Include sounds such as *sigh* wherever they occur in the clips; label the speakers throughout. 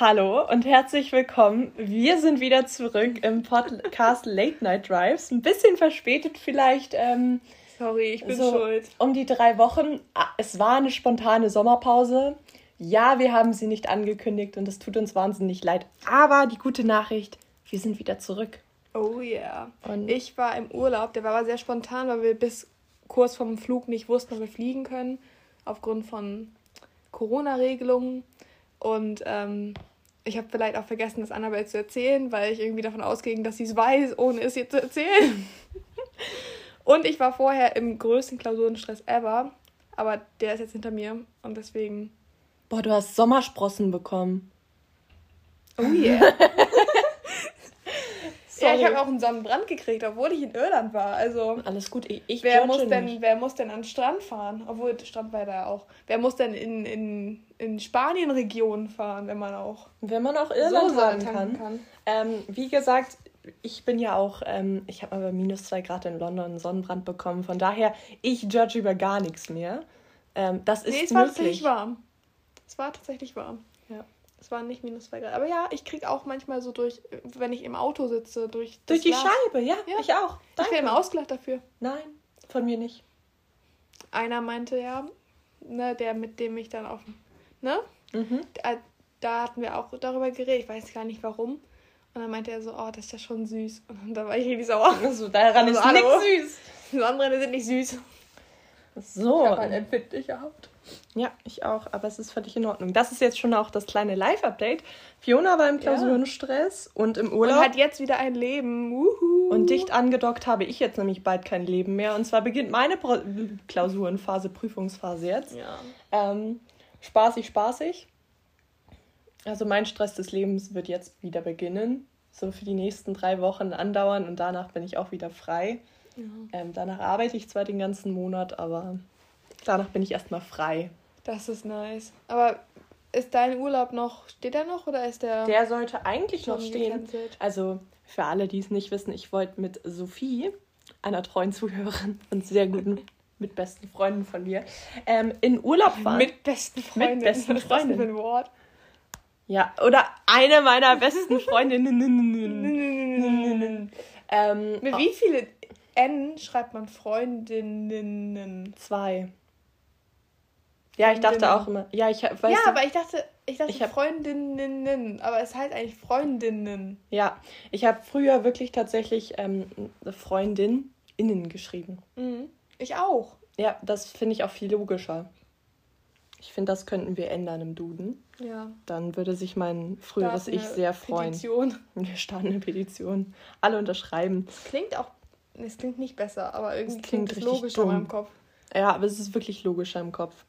Speaker 1: Hallo und herzlich willkommen. Wir sind wieder zurück im Podcast *laughs* Late Night Drives. Ein bisschen verspätet vielleicht. Ähm,
Speaker 2: Sorry, ich bin
Speaker 1: so
Speaker 2: schuld.
Speaker 1: Um die drei Wochen. Ah, Es war eine spontane Sommerpause. Ja, wir haben sie nicht angekündigt und es tut uns wahnsinnig leid. Aber die gute Nachricht, wir sind wieder zurück.
Speaker 2: Oh yeah.
Speaker 1: Und-
Speaker 2: ich war im Urlaub, der war aber sehr spontan, weil wir bis kurz vorm Flug nicht wussten, ob wir fliegen können, aufgrund von Corona-Regelungen. Und ähm, ich habe vielleicht auch vergessen, das Annabelle zu erzählen, weil ich irgendwie davon ausging, dass sie es weiß, ohne es ihr zu erzählen. *laughs* Und ich war vorher im größten Klausurenstress ever, aber der ist jetzt hinter mir und deswegen.
Speaker 1: Boah, du hast Sommersprossen bekommen.
Speaker 2: Oh yeah. *laughs* Ja, ich habe auch einen Sonnenbrand gekriegt, obwohl ich in Irland war. Also
Speaker 1: Alles gut, ich, ich
Speaker 2: wer muss denn,
Speaker 1: nicht.
Speaker 2: wer muss denn an den Strand fahren? Obwohl Strand war da auch. Wer muss denn in, in, in Spanien-Regionen fahren, wenn man auch
Speaker 1: Wenn man auch Irland
Speaker 2: so
Speaker 1: haben
Speaker 2: tanken
Speaker 1: kann. Ähm, wie gesagt, ich bin ja auch, ähm, ich habe mal bei minus zwei Grad in London einen Sonnenbrand bekommen. Von daher, ich judge über gar nichts mehr. Ähm, das ist
Speaker 2: Nee, es war
Speaker 1: möglich.
Speaker 2: tatsächlich warm. Es war tatsächlich warm.
Speaker 1: Ja.
Speaker 2: Es waren nicht minus zwei Grad. Aber ja, ich krieg auch manchmal so durch, wenn ich im Auto sitze, durch
Speaker 1: Durch die
Speaker 2: Glas.
Speaker 1: Scheibe, ja,
Speaker 2: Ja.
Speaker 1: ich auch.
Speaker 2: Ich
Speaker 1: Danke.
Speaker 2: werde immer ausgelacht dafür.
Speaker 1: Nein, von mir nicht.
Speaker 2: Einer meinte ja, ne, der mit dem ich dann auf, ne,
Speaker 1: Mhm.
Speaker 2: da, da hatten wir auch darüber geredet. Ich weiß gar nicht warum. Und dann meinte er so, oh, das ist ja schon süß. Und dann war ich richtig sauer.
Speaker 1: Also daran
Speaker 2: Also,
Speaker 1: ist nichts süß.
Speaker 2: Sonnenbrände sind nicht süß.
Speaker 1: So.
Speaker 2: Ich habe halt empfindliche Haut.
Speaker 1: Ja, ich auch, aber es ist völlig in Ordnung. Das ist jetzt schon auch das kleine Live-Update. Fiona war im Klausurenstress und im
Speaker 2: Und
Speaker 1: Urlaub.
Speaker 2: hat jetzt wieder ein Leben. Wuhu.
Speaker 1: Und dicht angedockt habe ich jetzt nämlich bald kein Leben mehr. Und zwar beginnt meine Pro Klausurenphase, Prüfungsphase jetzt.
Speaker 2: Ja.
Speaker 1: Ähm, spaßig, spaßig. Also mein Stress des Lebens wird jetzt wieder beginnen. So für die nächsten drei Wochen andauern und danach bin ich auch wieder frei.
Speaker 2: ja.
Speaker 1: Ähm, danach arbeite ich zwar den ganzen Monat, aber danach bin ich erstmal frei.
Speaker 2: Das ist nice. Aber ist dein Urlaub noch, steht er noch oder ist der,
Speaker 1: Der sollte eigentlich noch stehen.
Speaker 2: gecancelt?
Speaker 1: Also für alle, die es nicht wissen, ich wollte mit Sophie, einer treuen Zuhörerin und sehr guten, mit besten Freunden von mir, ähm, in Urlaub fahren.
Speaker 2: Mit besten Freunden.
Speaker 1: besten
Speaker 2: Was ist das
Speaker 1: Freundinnen.
Speaker 2: für ein Wort?
Speaker 1: ja, oder eine meiner besten Freundinnen. ähm,
Speaker 2: Mit wie viele N schreibt man Freundinnen?
Speaker 1: Zwei. Ja, ich dachte
Speaker 2: Freundinnen.
Speaker 1: auch immer. Ja, ich weiß.
Speaker 2: ja, aber ich dachte, ich dachte
Speaker 1: Ich hab-
Speaker 2: Freundinnen, aber es heißt eigentlich Freundinnen.
Speaker 1: Ja, ich habe früher wirklich tatsächlich ähm, Freundin innen geschrieben.
Speaker 2: Mhm. Ich auch.
Speaker 1: Ja, das finde ich auch viel logischer. Ich finde, das könnten wir ändern im Duden.
Speaker 2: Ja.
Speaker 1: Dann würde sich mein früheres Ich sehr freuen.
Speaker 2: Petition. *laughs*
Speaker 1: Wir starten eine Petition. Alle unterschreiben.
Speaker 2: Es klingt auch, es klingt nicht besser, aber irgendwie
Speaker 1: Es
Speaker 2: klingt,
Speaker 1: klingt
Speaker 2: es logischer in
Speaker 1: dumm.
Speaker 2: meinem Kopf.
Speaker 1: Ja, aber es ist wirklich logischer im Kopf.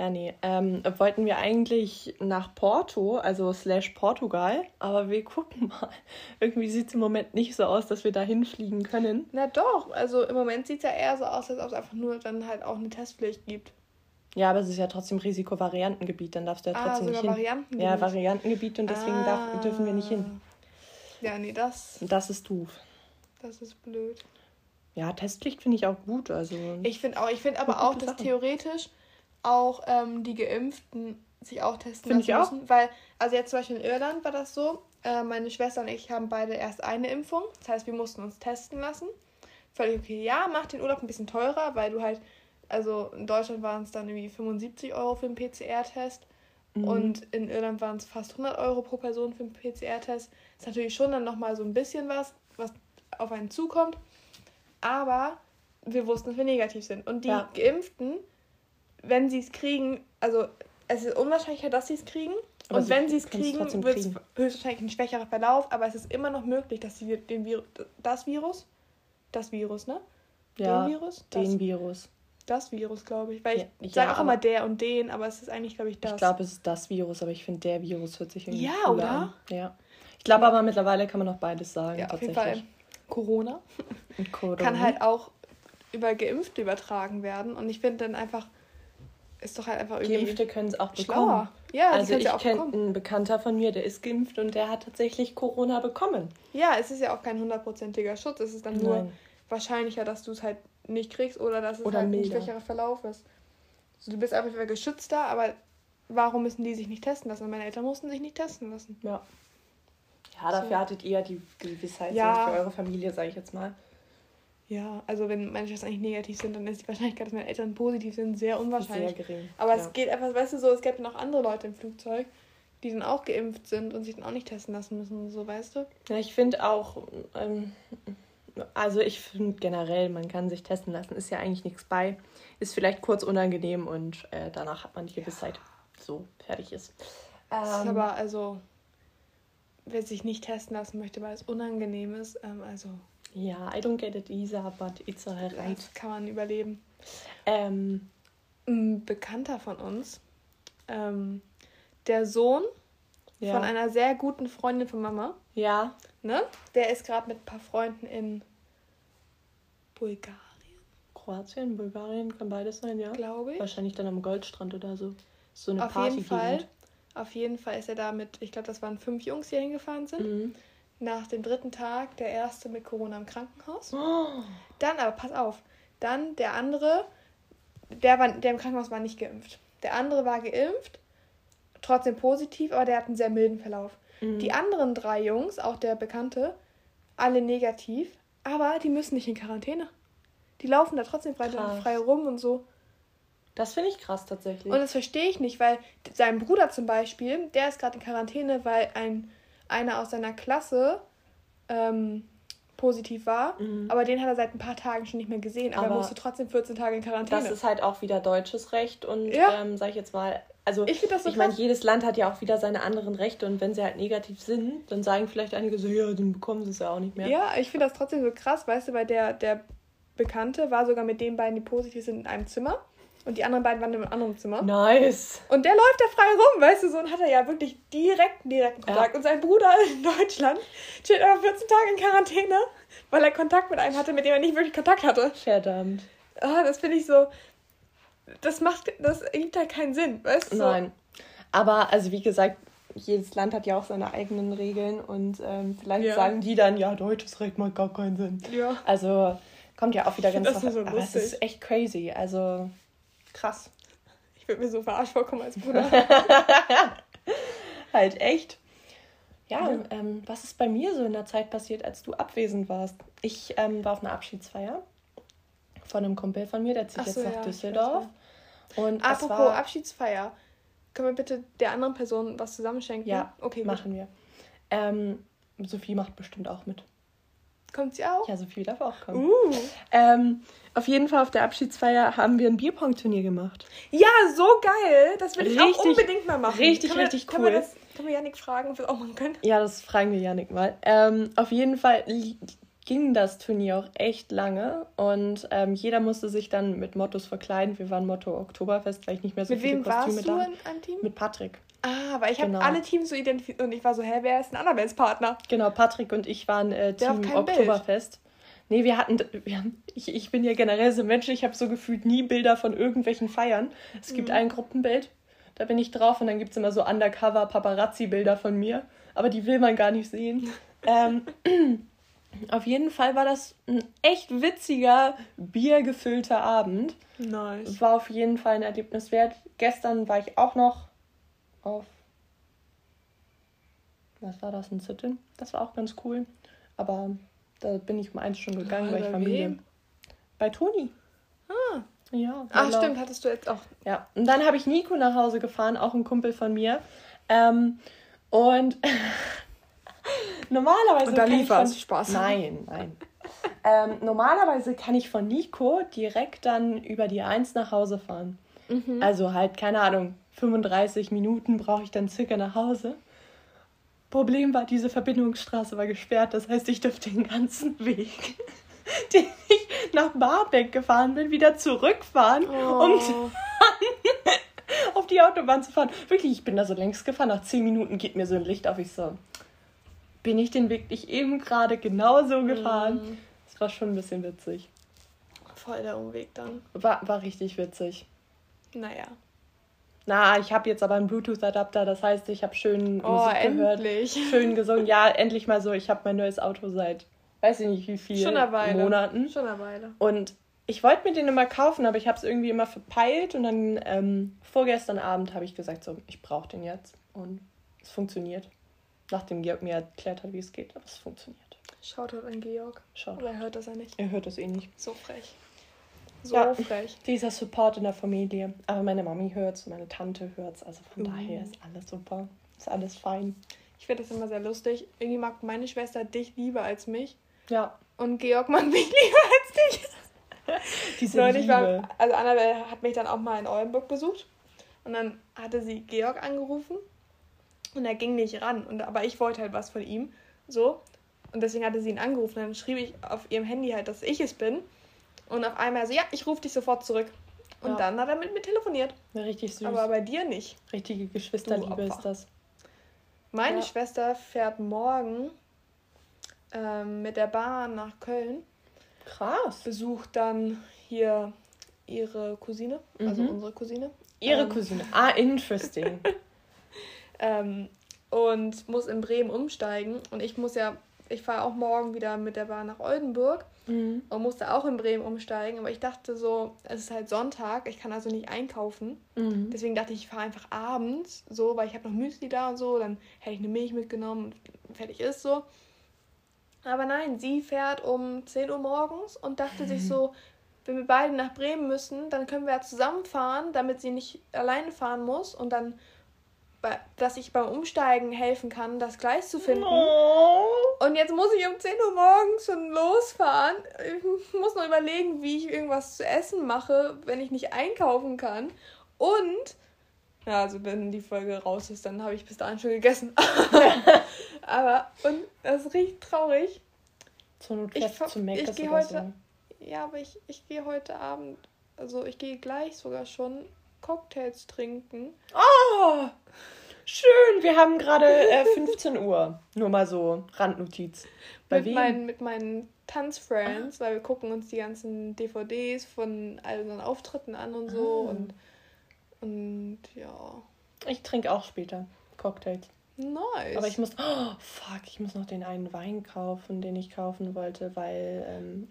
Speaker 1: Ja, nee. Ähm, wollten wir eigentlich nach Porto, also slash Portugal, aber wir gucken mal. *laughs* Irgendwie sieht es im Moment nicht so aus, dass wir da hinfliegen können.
Speaker 2: Na doch, also im Moment sieht es ja eher so aus, als ob es einfach nur dann halt auch eine Testpflicht gibt.
Speaker 1: Ja, aber es ist ja trotzdem Risikovariantengebiet, dann darfst du ja
Speaker 2: Ah,
Speaker 1: trotzdem
Speaker 2: sogar
Speaker 1: nicht hin.
Speaker 2: Varianten.
Speaker 1: Ja, Variantengebiet und deswegen darf, dürfen wir nicht hin.
Speaker 2: Ja, nee, das,
Speaker 1: Das ist doof.
Speaker 2: das ist blöd.
Speaker 1: Ja, Testpflicht finde ich auch gut. Also
Speaker 2: Ich finde auch, ich finde aber auch, dass theoretisch auch ähm, die Geimpften sich auch testen
Speaker 1: Find ich
Speaker 2: lassen
Speaker 1: auch.
Speaker 2: müssen. Weil, also jetzt zum Beispiel in Irland war das so, äh, meine Schwester und ich haben beide erst eine Impfung. Das heißt, wir mussten uns testen lassen. Völlig okay. Ja, macht den Urlaub ein bisschen teurer, weil du halt, also in Deutschland waren es dann irgendwie 75 Euro für einen PCR-Test.
Speaker 1: Mhm.
Speaker 2: Und in Irland waren es fast 100 Euro pro Person für einen PCR-Test. Ist natürlich schon dann nochmal so ein bisschen was, was auf einen zukommt. Aber wir wussten, dass wir negativ sind. Und die
Speaker 1: Ja.
Speaker 2: Geimpften, wenn sie es kriegen, also es ist unwahrscheinlicher, dass sie es kriegen.
Speaker 1: Aber
Speaker 2: und
Speaker 1: sie
Speaker 2: wenn sie es kriegen, wird es höchstwahrscheinlich ein schwächerer Verlauf. Aber es ist immer noch möglich, dass sie den Virus, das Virus, das Virus, ne?
Speaker 1: ja,
Speaker 2: den Virus? Das,
Speaker 1: den Virus.
Speaker 2: das Virus, glaube ich. Weil
Speaker 1: Ja,
Speaker 2: ich
Speaker 1: ja,
Speaker 2: sage auch
Speaker 1: aber-
Speaker 2: immer der und den, aber es ist eigentlich, glaube ich, das.
Speaker 1: Ich glaube, es ist das Virus, aber ich finde, der Virus hört sich irgendwie
Speaker 2: Ja, oder?
Speaker 1: an. Ja. Ich glaube aber mittlerweile kann man auch beides sagen,
Speaker 2: ja, auf jeden
Speaker 1: tatsächlich.
Speaker 2: Fall. Corona
Speaker 1: Corona.
Speaker 2: kann halt auch über Geimpfte übertragen werden. Und ich finde dann einfach, ist doch halt einfach irgendwie
Speaker 1: Geimpfte können es auch bekommen.
Speaker 2: schlauer. Ja,
Speaker 1: also ich
Speaker 2: ja auch
Speaker 1: kenne einen Bekannter von mir, der ist geimpft und der hat tatsächlich Corona bekommen.
Speaker 2: Ja, es ist ja auch kein hundertprozentiger Schutz. Es ist dann nur
Speaker 1: Nein.
Speaker 2: wahrscheinlicher, dass du es halt nicht kriegst oder dass es
Speaker 1: Oder
Speaker 2: halt ein schwächerer Verlauf ist. Also du bist einfach geschützter, aber warum müssen die sich nicht testen lassen? Meine Eltern mussten sich nicht testen lassen.
Speaker 1: Ja. Ja, dafür
Speaker 2: So.
Speaker 1: hattet ihr ja die Gewissheit
Speaker 2: Ja.
Speaker 1: für eure Familie, sage ich jetzt mal.
Speaker 2: Ja, also wenn meine Schwestern eigentlich negativ sind, dann ist die Wahrscheinlichkeit, dass meine Eltern positiv sind, sehr unwahrscheinlich.
Speaker 1: Sehr gering.
Speaker 2: Aber
Speaker 1: ja.
Speaker 2: es geht einfach, weißt du, so, es gibt dann auch andere Leute im Flugzeug, die dann auch geimpft sind und sich dann auch nicht testen lassen müssen, so weißt du?
Speaker 1: Ja, ich finde auch, ähm, also ich finde generell, man kann sich testen lassen, ist ja eigentlich nichts bei. Ist vielleicht kurz unangenehm und äh, danach hat man die Gewissheit, so fertig ist Ähm,
Speaker 2: aber also, wer sich nicht testen lassen möchte, weil es unangenehm ist, ähm, also
Speaker 1: ja, I don't get it, Isa, but it's alright.
Speaker 2: das kann man überleben.
Speaker 1: Ähm,
Speaker 2: Ein Bekannter von uns, ähm, der Sohn
Speaker 1: ja.
Speaker 2: von einer sehr guten Freundin von Mama,
Speaker 1: ja,
Speaker 2: ne? Der ist gerade mit ein paar Freunden in Bulgarien,
Speaker 1: Kroatien, Bulgarien, kann beides sein, ja.
Speaker 2: glaube ich.
Speaker 1: Wahrscheinlich dann am Goldstrand oder so. So eine
Speaker 2: Auf jeden Fall. Auf jeden Fall ist er da mit, ich glaube, das waren fünf Jungs, die hingefahren sind.
Speaker 1: Mhm.
Speaker 2: Nach dem dritten Tag der erste mit Corona im Krankenhaus.
Speaker 1: Oh,
Speaker 2: Dann, aber pass auf, dann der andere, der, war, der im Krankenhaus war nicht geimpft. Der andere war geimpft, trotzdem positiv, aber der hat einen sehr milden Verlauf.
Speaker 1: Mhm.
Speaker 2: Die anderen drei Jungs, auch der Bekannte, alle negativ, aber die müssen nicht in Quarantäne. Die laufen da trotzdem frei, frei rum und so.
Speaker 1: Das finde ich krass tatsächlich.
Speaker 2: Und das verstehe ich nicht, weil sein Bruder zum Beispiel, der ist gerade in Quarantäne, weil ein, einer aus seiner Klasse ähm, positiv war.
Speaker 1: Mhm.
Speaker 2: Aber den hat er seit ein paar Tagen schon nicht mehr gesehen. Aber, er
Speaker 1: Aber
Speaker 2: musste trotzdem 14 Tage in Quarantäne.
Speaker 1: Das ist halt auch wieder deutsches Recht und
Speaker 2: Ja.
Speaker 1: ähm, sag ich jetzt mal, also
Speaker 2: Ich so
Speaker 1: ich meine, jedes Land hat ja auch wieder seine anderen Rechte und wenn sie halt negativ sind, dann sagen vielleicht einige so, ja, dann bekommen sie es ja auch nicht mehr.
Speaker 2: Ja, ich finde das trotzdem so krass, weißt du, weil der, der Bekannte war sogar mit den beiden, die positiv sind, in einem Zimmer. Und die anderen beiden waren in einem anderen Zimmer.
Speaker 1: Nice.
Speaker 2: Und der läuft da frei rum, weißt du, so und hat er ja wirklich direkten, direkten Kontakt.
Speaker 1: Ja.
Speaker 2: Und sein Bruder in Deutschland steht aber 14 Tage in Quarantäne, weil er Kontakt mit einem hatte, mit dem er nicht wirklich Kontakt hatte.
Speaker 1: Verdammt.
Speaker 2: Ah, das finde ich so. Das macht, das ergibt halt keinen Sinn, weißt du?
Speaker 1: Nein. Aber also wie gesagt, jedes Land hat ja auch seine eigenen Regeln und ähm, vielleicht
Speaker 2: Ja.
Speaker 1: sagen die dann, ja, deutsches Recht macht gar keinen Sinn.
Speaker 2: Ja.
Speaker 1: Also kommt ja auch wieder ganz
Speaker 2: das nur so
Speaker 1: aber es ist echt crazy. Also krass.
Speaker 2: Ich würde mir so verarscht vorkommen als Bruder. *laughs*
Speaker 1: Halt echt. Ja,
Speaker 2: Ja.
Speaker 1: Ähm, was ist bei mir so in der Zeit passiert, als du abwesend warst? Ich ähm, war auf einer Abschiedsfeier von einem Kumpel von mir, der zieht
Speaker 2: Ach
Speaker 1: jetzt
Speaker 2: so,
Speaker 1: nach
Speaker 2: ja,
Speaker 1: Düsseldorf. Und
Speaker 2: Apropos
Speaker 1: war,
Speaker 2: Abschiedsfeier. Können wir bitte der anderen Person was zusammenschenken?
Speaker 1: Ja,
Speaker 2: okay, gut.
Speaker 1: machen wir. Ähm, Sophie macht bestimmt auch mit.
Speaker 2: Kommt sie auch?
Speaker 1: Ja, Sophie darf auch kommen.
Speaker 2: Uh.
Speaker 1: Ähm, auf jeden Fall auf der Abschiedsfeier haben wir ein Bierpong-Turnier gemacht.
Speaker 2: Ja, so geil. Das will ich auch unbedingt mal machen.
Speaker 1: richtig,
Speaker 2: wir-
Speaker 1: richtig
Speaker 2: Können wir,
Speaker 1: cool.
Speaker 2: das, können wir Janik fragen, ob wir es auch machen können?
Speaker 1: Ja, das fragen wir Janik mal. Ähm, auf jeden Fall ging das Turnier auch echt lange und ähm, jeder musste sich dann mit Mottos verkleiden. Wir waren Motto Oktoberfest, weil ich nicht mehr so
Speaker 2: Mit
Speaker 1: viele
Speaker 2: wem
Speaker 1: Kostüme
Speaker 2: warst du
Speaker 1: da.
Speaker 2: in einem Team?
Speaker 1: Mit Patrick.
Speaker 2: Ah, weil ich habe
Speaker 1: Genau.
Speaker 2: alle Teams so identifiziert und ich war so, hä, wer ist ein Annabels Partner?
Speaker 1: Genau, Patrick und ich waren äh, Team
Speaker 2: keinem Bild.
Speaker 1: Oktoberfest. Nee, wir hatten, wir haben, ich, ich bin ja generell so ein Mensch, ich habe so gefühlt nie Bilder von irgendwelchen Feiern. Es gibt
Speaker 2: Mhm.
Speaker 1: ein Gruppenbild, da bin ich drauf und dann gibt es immer so Undercover-Paparazzi-Bilder von mir, aber die will man gar nicht sehen. *laughs* ähm, *clears throat* auf jeden Fall war das ein echt witziger, biergefüllter Abend.
Speaker 2: Nice.
Speaker 1: War auf jeden Fall ein Erlebnis wert. Gestern war ich auch noch auf. Was war das? Ein Sit-In? Das war auch ganz cool. Aber da bin ich um eins schon gegangen, weil ich
Speaker 2: bei
Speaker 1: Familie.
Speaker 2: wem?
Speaker 1: Bei Toni.
Speaker 2: Ah.
Speaker 1: Ja.
Speaker 2: Ach, stimmt, hattest du jetzt auch.
Speaker 1: Ja. Und dann habe ich Nico nach Hause gefahren, auch ein Kumpel von mir. Ähm, und *laughs* normalerweise.
Speaker 2: Und da
Speaker 1: kann ich
Speaker 2: lief
Speaker 1: von-.
Speaker 2: Spaß.
Speaker 1: Nein, nein. ähm, normalerweise kann ich von Nico direkt dann über die 1 nach Hause fahren.
Speaker 2: Mhm.
Speaker 1: Also halt, keine Ahnung, 35 Minuten brauche ich dann circa nach Hause. Problem war, diese Verbindungsstraße war gesperrt. Das heißt, ich durfte den ganzen Weg, *laughs* den ich nach Barbeck gefahren bin, wieder zurückfahren, um
Speaker 2: Oh. *laughs*
Speaker 1: auf die Autobahn zu fahren. Wirklich, ich bin da so längs gefahren. Nach 10 Minuten geht mir so ein Licht auf. Ich so, bin ich den Weg nicht eben gerade genauso gefahren?
Speaker 2: Mhm.
Speaker 1: Das war schon ein bisschen witzig.
Speaker 2: Voll der Umweg dann.
Speaker 1: War, war richtig witzig.
Speaker 2: Naja.
Speaker 1: Na, ich habe jetzt aber einen Bluetooth-Adapter, das heißt, ich habe schön
Speaker 2: Oh,
Speaker 1: Musik gehört,
Speaker 2: endlich. *laughs*
Speaker 1: schön gesungen. Ja, endlich mal so. Ich habe mein neues Auto seit, weiß ich nicht wie viel
Speaker 2: Schon eine Weile.
Speaker 1: Monaten.
Speaker 2: Schon eine Weile.
Speaker 1: Und Ich wollte mir den immer kaufen, aber ich habe es irgendwie immer verpeilt und dann ähm, vorgestern Abend habe ich gesagt, so, ich brauche den jetzt. Und es funktioniert. Nachdem Georg mir erklärt hat, wie es geht, aber es funktioniert.
Speaker 2: Schaut halt an Georg. Schaut. Aber er hört das ja nicht.
Speaker 1: Er hört das eh nicht.
Speaker 2: So frech. So
Speaker 1: ja, frech. Dieser Support in der Familie. Aber meine Mami hört es, meine Tante hört es. Also von uh. daher ist alles super. Ist alles fein.
Speaker 2: Ich finde das immer sehr lustig. Irgendwie mag meine Schwester dich lieber als mich. Ja. Und Georg mag mich *laughs* lieber als dich. *laughs* Diese Neulich Liebe. war, also Annabelle hat mich dann auch mal in Oldenburg besucht. Und dann hatte sie Georg angerufen. Und er ging nicht ran. Und, aber ich wollte halt was von ihm. So. Und deswegen hatte sie ihn angerufen. Dann schrieb ich auf ihrem Handy halt, dass ich es bin. Und auf einmal so, ja, ich rufe dich sofort zurück. Und ja. dann hat er mit mir telefoniert. Ja, richtig süß. Aber bei dir nicht.
Speaker 1: Richtige Geschwisterliebe ist das.
Speaker 2: Meine ja. Schwester fährt morgen ähm, mit der Bahn nach Köln. Krass. Besucht dann hier ihre Cousine, also mhm. unsere Cousine.
Speaker 1: Ihre ähm, Cousine. Ah, interesting. *laughs*
Speaker 2: ähm, und muss in Bremen umsteigen. Und ich muss ja ich fahre auch morgen wieder mit der Bahn nach Oldenburg mhm. und musste auch in Bremen umsteigen. Aber ich dachte so, es ist halt Sonntag, ich kann also nicht einkaufen. Mhm. Deswegen dachte ich, ich fahre einfach abends, so, weil ich habe noch Müsli da und so. Dann hätte ich eine Milch mitgenommen und fertig ist so. Aber nein, sie fährt um 10 Uhr morgens und dachte mhm. sich so, wenn wir beide nach Bremen müssen, dann können wir ja zusammenfahren, damit sie nicht alleine fahren muss. Und dann dass ich beim Umsteigen helfen kann, das Gleis zu finden. Oh. Und jetzt muss ich um 10 Uhr morgens schon losfahren. Ich muss noch überlegen, wie ich irgendwas zu essen mache, wenn ich nicht einkaufen kann. Und, ja, also wenn die Folge raus ist, dann habe ich bis dahin schon gegessen. *laughs* aber, und das riecht traurig. Zur Not ich, zu ich, ich gehe heute, so. ja, aber ich, ich gehe heute Abend, also ich gehe gleich sogar schon Cocktails trinken.
Speaker 1: Oh! Schön, wir haben gerade äh, *laughs* 15 Uhr. Nur mal so, Randnotiz.
Speaker 2: Bei mit, wem? Meinen, mit meinen Tanzfriends, ah. weil wir gucken uns die ganzen DVDs von all unseren Auftritten an und so. Ah. Und, und ja.
Speaker 1: Ich trinke auch später Cocktails. Nice. Aber ich muss, oh, fuck, ich muss noch den einen Wein kaufen, den ich kaufen wollte, weil ähm,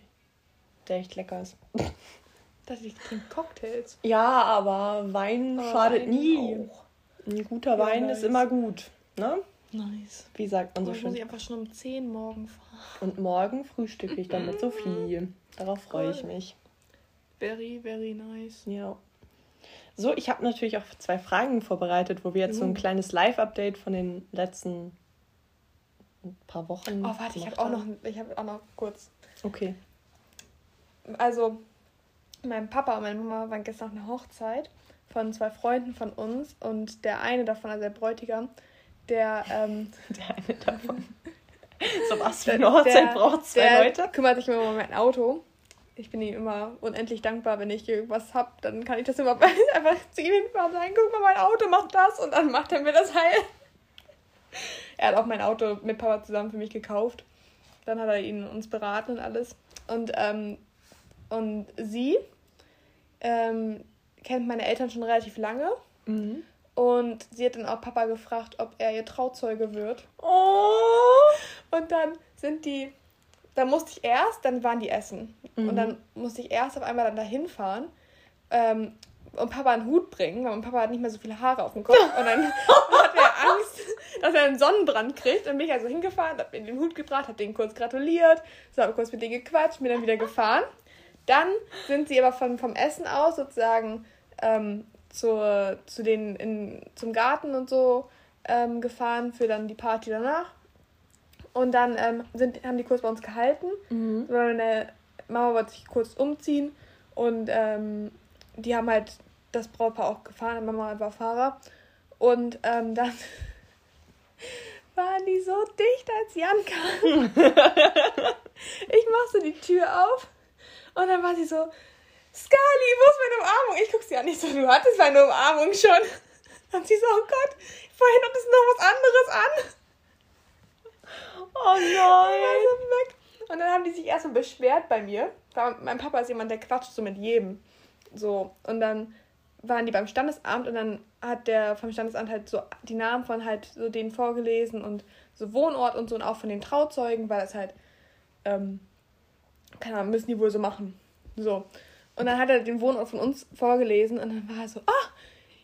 Speaker 1: der echt lecker ist. *laughs*
Speaker 2: Dass ich trinke Cocktails.
Speaker 1: Ja, aber Wein aber schadet Wein nie. Auch. Ein guter ja, Wein nice. ist immer gut, ne? Nice. Wie sagt man so schön?
Speaker 2: muss ich einfach schon um 10 morgen fahren.
Speaker 1: Und morgen frühstücke ich dann mit Sophie. Darauf freue ich mich.
Speaker 2: Very, very nice.
Speaker 1: Ja. So, ich habe natürlich auch zwei Fragen vorbereitet, wo wir jetzt mhm. so ein kleines Live-Update von den letzten paar Wochen.
Speaker 2: Oh, warte, ich habe auch noch, ich habe auch noch kurz. Okay. Also, mein Papa und meine Mama waren gestern auf einer Hochzeit von zwei Freunden von uns und der eine davon, also der Bräutigam, der. Ähm, *laughs* der eine davon. *laughs* so was für eine Hochzeit braucht zwei der Leute. kümmert sich immer um mein Auto. Ich bin ihm immer unendlich dankbar, wenn ich irgendwas habe, dann kann ich das immer *laughs* einfach zu ihm hinfahren und sagen, guck mal, mein Auto macht das und dann macht er mir das heil. er hat auch mein Auto mit Papa zusammen für mich gekauft. Dann hat er ihn uns beraten und alles. Und ähm, und sie ähm, kennt meine Eltern schon relativ lange. Mhm. Und sie hat dann auch Papa gefragt, ob er ihr Trauzeuge wird. Oh. Und dann sind die, dann musste ich erst, dann waren die essen. Mhm. Und dann musste ich erst auf einmal dann dahin fahren ähm, und Papa einen Hut bringen, weil mein Papa hat nicht mehr so viele Haare auf dem Kopf. Und dann *laughs* hat er Angst, dass er einen Sonnenbrand kriegt. Und bin ich also hingefahren, hab mir den Hut gebracht, hab den kurz gratuliert, so habe kurz mit denen gequatscht, bin dann wieder gefahren. Dann sind sie aber von, vom Essen aus sozusagen ähm, zur, zu den in, zum Garten und so ähm, gefahren für dann die Party danach. Und dann ähm, sind, haben die kurz bei uns gehalten. Mhm. Meine Mama wollte sich kurz umziehen und ähm, die haben halt das Brautpaar auch gefahren. Mama war Fahrer. Und ähm, dann *laughs* waren die so dicht, als Jan kam. *laughs* ich mach so die Tür auf und dann war sie so, Skali, wo ist meine Umarmung? Ich guck sie an, nicht so, du hattest meine Umarmung schon. Dann sie so, oh Gott, vorhin hattest du noch was anderes an. Oh nein. So und dann haben die sich erstmal beschwert bei mir. Mein Papa ist jemand, der quatscht so mit jedem. So. Und dann waren die beim Standesamt und dann hat der vom Standesamt halt so die Namen von halt so denen vorgelesen und so Wohnort und so und auch von den Trauzeugen, weil das halt, ähm, keine Ahnung, müssen die wohl so machen. So. Und dann hat er den Wohnort von uns vorgelesen und dann war er so, ah,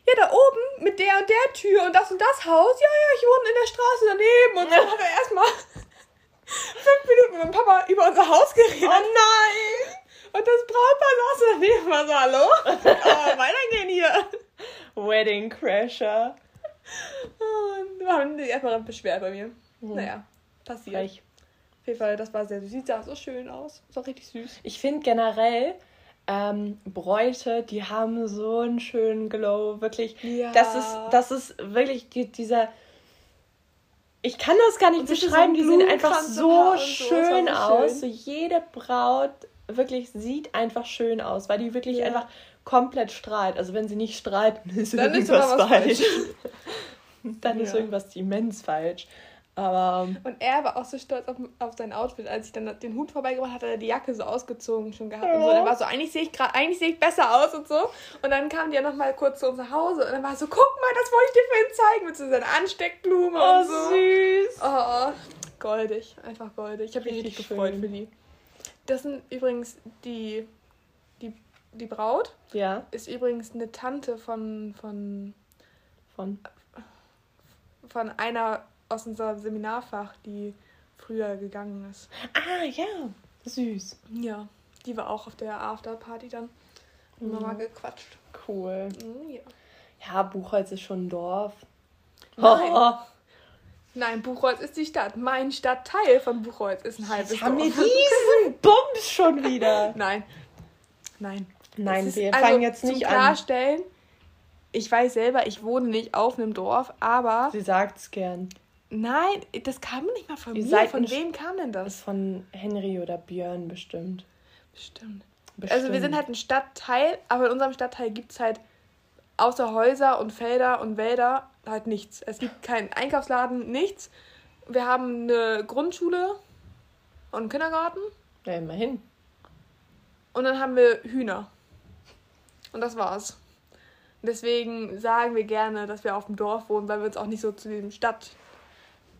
Speaker 2: ja, da oben mit der und der Tür und das und das Haus. Ja, ja, ich wohne in der Straße daneben. Und dann hat er erstmal *laughs* fünf Minuten mit meinem Papa über unser Haus geredet.
Speaker 1: Oh nein!
Speaker 2: Und das Brautpaar saß daneben war so, hallo? *laughs* Oh, weitergehen hier.
Speaker 1: Wedding Crasher.
Speaker 2: Und wir haben sich erstmal beschwert bei mir.
Speaker 1: Mhm.
Speaker 2: Naja, passiert.
Speaker 1: Frech.
Speaker 2: Auf jeden Fall, das war sehr süß. Sieht sah so schön aus. War richtig süß.
Speaker 1: Ich finde generell ähm, Bräute, die haben so einen schönen Glow, wirklich.
Speaker 2: Ja.
Speaker 1: Das ist, das ist wirklich die, dieser. Ich kann das gar nicht beschreiben,
Speaker 2: so
Speaker 1: die sehen einfach so
Speaker 2: so,
Speaker 1: schön
Speaker 2: so
Speaker 1: aus.
Speaker 2: schön.
Speaker 1: So jede Braut wirklich sieht einfach schön aus, weil die wirklich
Speaker 2: Ja.
Speaker 1: einfach komplett strahlt. Also wenn sie nicht strahlt, *laughs* ist
Speaker 2: Dann ist
Speaker 1: irgendwas
Speaker 2: was
Speaker 1: falsch.
Speaker 2: falsch. *laughs*
Speaker 1: Dann ist
Speaker 2: Ja.
Speaker 1: irgendwas immens falsch. Aber
Speaker 2: Und er war auch so stolz auf, auf sein Outfit. Als ich dann den Hut vorbeigebracht hatte, hat er die Jacke so ausgezogen schon gehabt. Und so. Und er war so, eigentlich sehe ich gerade, eigentlich sehe ich besser aus und so. Und dann kam die ja noch mal kurz zu unser Hause und dann war so, guck mal, das wollte ich dir vorhin zeigen mit so seiner Ansteckblume
Speaker 1: oh,
Speaker 2: und so.
Speaker 1: süß.
Speaker 2: Oh, goldig, einfach goldig. Ich habe mich
Speaker 1: Richtig
Speaker 2: richtig gefreut
Speaker 1: schön.
Speaker 2: für die. Das sind übrigens die, die, die Braut
Speaker 1: Ja,
Speaker 2: ist übrigens eine Tante von, von,
Speaker 1: von.
Speaker 2: von einer aus unserem Seminarfach, die früher gegangen ist.
Speaker 1: Ah, ja. Süß.
Speaker 2: Ja, die war auch auf der Afterparty dann.
Speaker 1: Mhm.
Speaker 2: nochmal gequatscht.
Speaker 1: Cool.
Speaker 2: Mhm, ja.
Speaker 1: Ja, Buchholz ist schon ein Dorf.
Speaker 2: Nein.
Speaker 1: Oh,
Speaker 2: Nein, Buchholz ist die Stadt. Mein Stadtteil von Buchholz ist ein halbes
Speaker 1: jetzt haben wir
Speaker 2: Dorf.
Speaker 1: diesen *laughs* Bums schon wieder.
Speaker 2: Nein. Nein.
Speaker 1: Nein,
Speaker 2: ist-
Speaker 1: wir
Speaker 2: also,
Speaker 1: fangen jetzt
Speaker 2: zum
Speaker 1: nicht an.
Speaker 2: Klarstellen, ich weiß selber, ich wohne nicht auf einem Dorf, aber
Speaker 1: Sie sagt's gern.
Speaker 2: Nein, das kam nicht mal von
Speaker 1: Ihr
Speaker 2: mir. Von wem kam denn
Speaker 1: Das
Speaker 2: das?
Speaker 1: ist von Henry oder Björn bestimmt.
Speaker 2: Bestimmt.
Speaker 1: bestimmt.
Speaker 2: Also wir sind halt ein Stadtteil, aber in unserem Stadtteil gibt es halt außer Häuser und Felder und Wälder halt nichts. Es gibt keinen Einkaufsladen, nichts. Wir haben eine Grundschule und einen Kindergarten
Speaker 1: Ja, immerhin.
Speaker 2: und dann haben wir Hühner. Und das war's. Deswegen sagen wir gerne, dass wir auf dem Dorf wohnen, weil wir uns auch nicht so zu dem Stadt,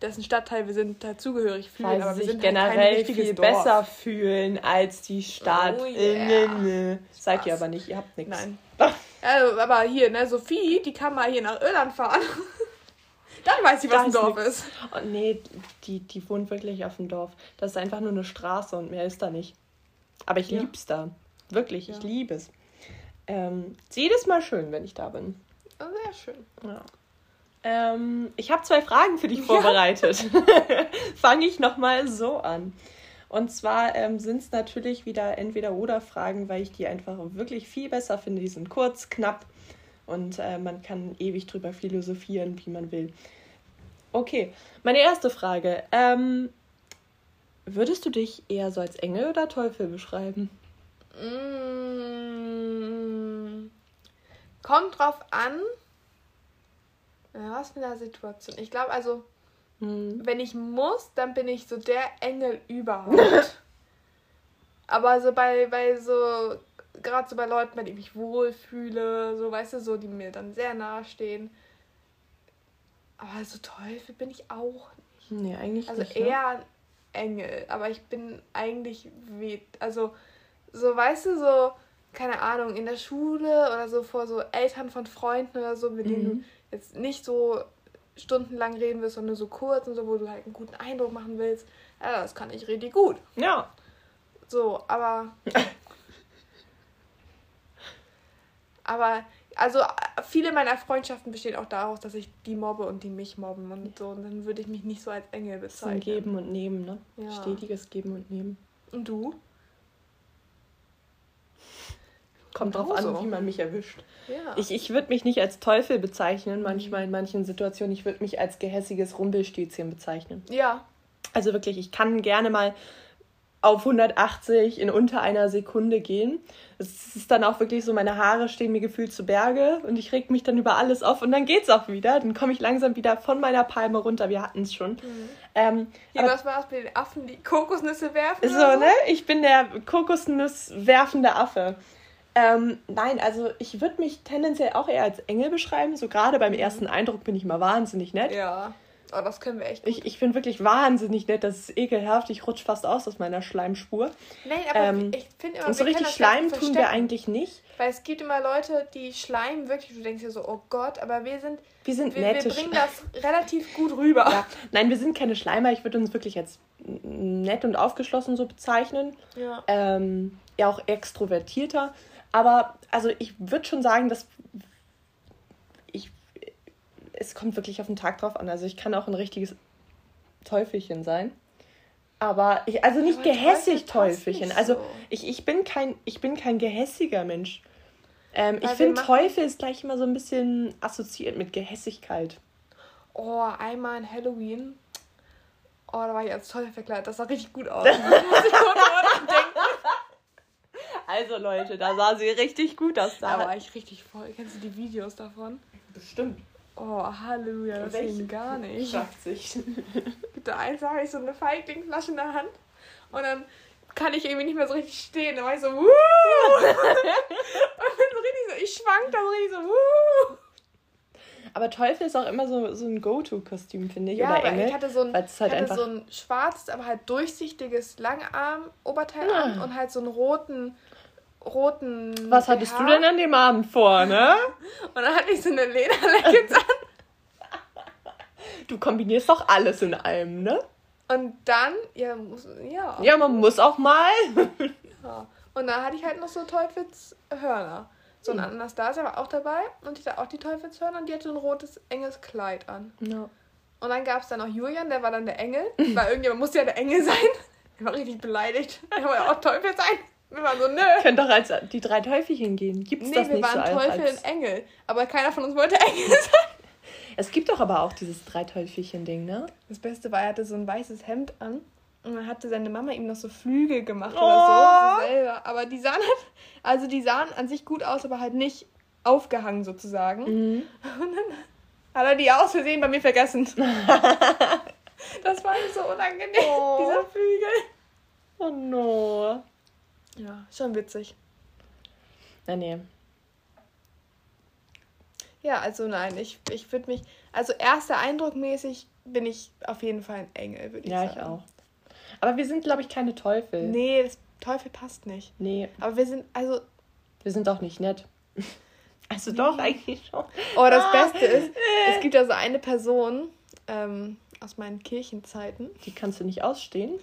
Speaker 2: dessen Stadtteil wir sind, dazugehörig fühlen.
Speaker 1: Weil
Speaker 2: aber
Speaker 1: sie
Speaker 2: wir
Speaker 1: sich
Speaker 2: sind halt
Speaker 1: generell
Speaker 2: richtiges
Speaker 1: viel
Speaker 2: Dorf.
Speaker 1: besser fühlen als die Stadt.
Speaker 2: Oh
Speaker 1: Äh,
Speaker 2: yeah.
Speaker 1: Seid ihr aber nicht, ihr habt nichts.
Speaker 2: Nein. Also, aber hier, ne, Sophie, die kann mal hier nach Irland fahren. *laughs* Dann weiß sie, was
Speaker 1: Da
Speaker 2: ein Dorf
Speaker 1: nix.
Speaker 2: ist.
Speaker 1: Oh, nee, die, die wohnt wirklich auf dem Dorf. Das ist einfach nur eine Straße und mehr ist da nicht. Aber ich
Speaker 2: Ja.
Speaker 1: lieb's da. Wirklich, ich
Speaker 2: Ja.
Speaker 1: liebe es. Ähm, ist jedes Mal schön, wenn ich da bin.
Speaker 2: Sehr schön.
Speaker 1: Ja. Ähm, ich habe zwei Fragen für dich
Speaker 2: Ja.
Speaker 1: vorbereitet. *laughs* Fange ich nochmal so an. Und zwar ähm, sind es natürlich wieder Entweder-Oder-Fragen, weil ich die einfach wirklich viel besser finde. Die sind kurz, knapp und äh, man kann ewig drüber philosophieren, wie man will. Okay, meine erste Frage. Ähm, würdest du dich eher so als Engel oder Teufel beschreiben?
Speaker 2: Mm, kommt drauf an. Was in der Situation? Ich glaube, also,
Speaker 1: Hm.
Speaker 2: wenn ich muss, dann bin ich so der Engel überhaupt. *laughs* Aber so bei, bei so, gerade so bei Leuten, bei denen ich mich wohlfühle, so, weißt du, so, die mir dann sehr nahe stehen. Aber so Teufel bin ich auch nicht.
Speaker 1: Nee, eigentlich
Speaker 2: Also
Speaker 1: nicht. ne?
Speaker 2: eher ein Engel, aber ich bin eigentlich wie, also so, weißt du, so, keine Ahnung, in der Schule oder so vor so Eltern von Freunden oder so, mit denen
Speaker 1: Mhm.
Speaker 2: du jetzt nicht so stundenlang reden willst, sondern nur so kurz und so, wo du halt einen guten Eindruck machen willst. Ja, das kann ich richtig gut.
Speaker 1: Ja.
Speaker 2: So, aber. *laughs* aber, also viele meiner Freundschaften bestehen auch daraus, dass ich die mobbe und die mich mobben und so. Und dann würde ich mich nicht so als Engel
Speaker 1: Das ist ein
Speaker 2: bezeichnen.
Speaker 1: Geben und Nehmen, ne?
Speaker 2: Ja.
Speaker 1: Stetiges Geben und Nehmen.
Speaker 2: Und du?
Speaker 1: Kommt drauf
Speaker 2: Genauso.
Speaker 1: an, wie man mich erwischt.
Speaker 2: Ja.
Speaker 1: Ich, ich würde mich nicht als Teufel bezeichnen, manchmal in manchen Situationen. Ich würde mich als gehässiges Rumpelstilzchen bezeichnen.
Speaker 2: ja.
Speaker 1: Also wirklich, ich kann gerne mal auf 180 in unter einer Sekunde gehen. Es ist dann auch wirklich so, meine Haare stehen mir gefühlt zu Berge und ich reg mich dann über alles auf und dann geht's auch wieder. Dann komme ich langsam wieder von meiner Palme runter. Wir hatten es schon. Ähm,
Speaker 2: Hier,
Speaker 1: aber-
Speaker 2: was war es mit den Affen, die Kokosnüsse werfen?
Speaker 1: So,
Speaker 2: oder
Speaker 1: ne? Ich bin der Kokosnuss werfende Affe. Ähm, nein, also ich würde mich tendenziell auch eher als Engel beschreiben. So gerade beim ersten Eindruck bin ich mal wahnsinnig nett.
Speaker 2: Ja. Oh, das können wir echt
Speaker 1: gut. Ich, ich bin wirklich wahnsinnig nett. Das ist ekelhaft. Ich rutsche fast aus aus meiner Schleimspur. Nein, aber ähm, ich finde immer, und so richtig
Speaker 2: Schleim tun wir eigentlich nicht. Weil es gibt immer Leute, die schleimen wirklich. Du denkst dir so, oh Gott, aber wir sind. Wir sind wir, nette wir bringen das relativ gut rüber. Ja.
Speaker 1: Nein, wir sind keine Schleimer. Ich würde uns wirklich als nett und aufgeschlossen so bezeichnen. Ja. Ähm, ja, auch extrovertierter. Aber also ich würde schon sagen, dass es kommt wirklich auf den Tag drauf an. Also ich kann auch ein richtiges Teufelchen sein. Aber ich, also nicht aber gehässig Teufelchen. Also so. ich, ich, bin kein, ich bin kein gehässiger Mensch. Ähm, ich finde, Teufel ist gleich immer so ein bisschen assoziiert mit Gehässigkeit.
Speaker 2: Oh, einmal in Halloween. Oh, da war ich als Teufel verkleidet. Das sah richtig gut aus. *laughs*
Speaker 1: also Leute, da sah sie richtig gut aus.
Speaker 2: Da war ich richtig voll. Kennst du die Videos davon?
Speaker 1: Bestimmt.
Speaker 2: Oh, Halleluja, das ging gar nicht. *laughs* Schafft sich. *laughs* Bitte eins habe ich so eine Feiglingflasche in der Hand und dann kann ich irgendwie nicht mehr so richtig stehen. Dann war ich so, wuh! *laughs* und dann so richtig so, ich schwank da so richtig so, wuh!
Speaker 1: Aber Teufel ist auch immer so, so ein Go-To-Kostüm, finde ich. Ja, oder Engel,
Speaker 2: ich hatte so ein, halt hatte so ein schwarzes, aber halt durchsichtiges Langarm-Oberteil ah. an und halt so einen roten roten.
Speaker 1: Was hattest BH. du denn an dem Abend vor, ne? *laughs*
Speaker 2: Und dann hatte ich so eine Lederleggings *laughs* an.
Speaker 1: Du kombinierst doch alles in einem, ne?
Speaker 2: Und dann, ja, muss, ja.
Speaker 1: Ja, man muss auch mal. *laughs*
Speaker 2: ja. Und dann hatte ich halt noch so Teufelshörner. So ein hm. Anastasia war auch dabei und die hatte auch die Teufelshörner und die hatte ein rotes, enges Kleid an. Ja. Und dann gab es dann noch Julian, der war dann der Engel, weil irgendjemand musste ja der Engel sein. Der war richtig beleidigt. Er wollte ja auch Teufel sein. Wir waren so, nö.
Speaker 1: Können doch als die drei Teufelchen gehen. Gibt's nee, das nicht so? Nee, wir
Speaker 2: waren Teufel als... und Engel. Aber keiner von uns wollte Engel sein.
Speaker 1: Es gibt doch aber auch dieses drei Teufelchen-Ding, ne?
Speaker 2: Das Beste war, er hatte so ein weißes Hemd an. Und dann hatte seine Mama ihm noch so Flügel gemacht oh. oder so, so selber. Aber die sahen halt, also die sahen an sich gut aus, aber halt nicht aufgehangen sozusagen. Mhm. Und dann hat er die aus Versehen bei mir vergessen. *laughs* das war so unangenehm, oh. dieser Flügel.
Speaker 1: Oh no.
Speaker 2: Ja, schon witzig.
Speaker 1: Na nee.
Speaker 2: Ja, also nein, ich, ich würde mich, also erster Eindruck mäßig bin ich auf jeden Fall ein Engel, würde ich ja, sagen. Ja, ich auch.
Speaker 1: Aber wir sind, glaube ich, keine Teufel.
Speaker 2: Nee, das Teufel passt nicht. Nee. Aber wir sind, also.
Speaker 1: Wir sind doch nicht nett. *laughs* Also nee. doch, eigentlich schon.
Speaker 2: Oh, das ah. Beste ist, es gibt also eine Person ähm, aus meinen Kirchenzeiten.
Speaker 1: Die kannst du nicht ausstehen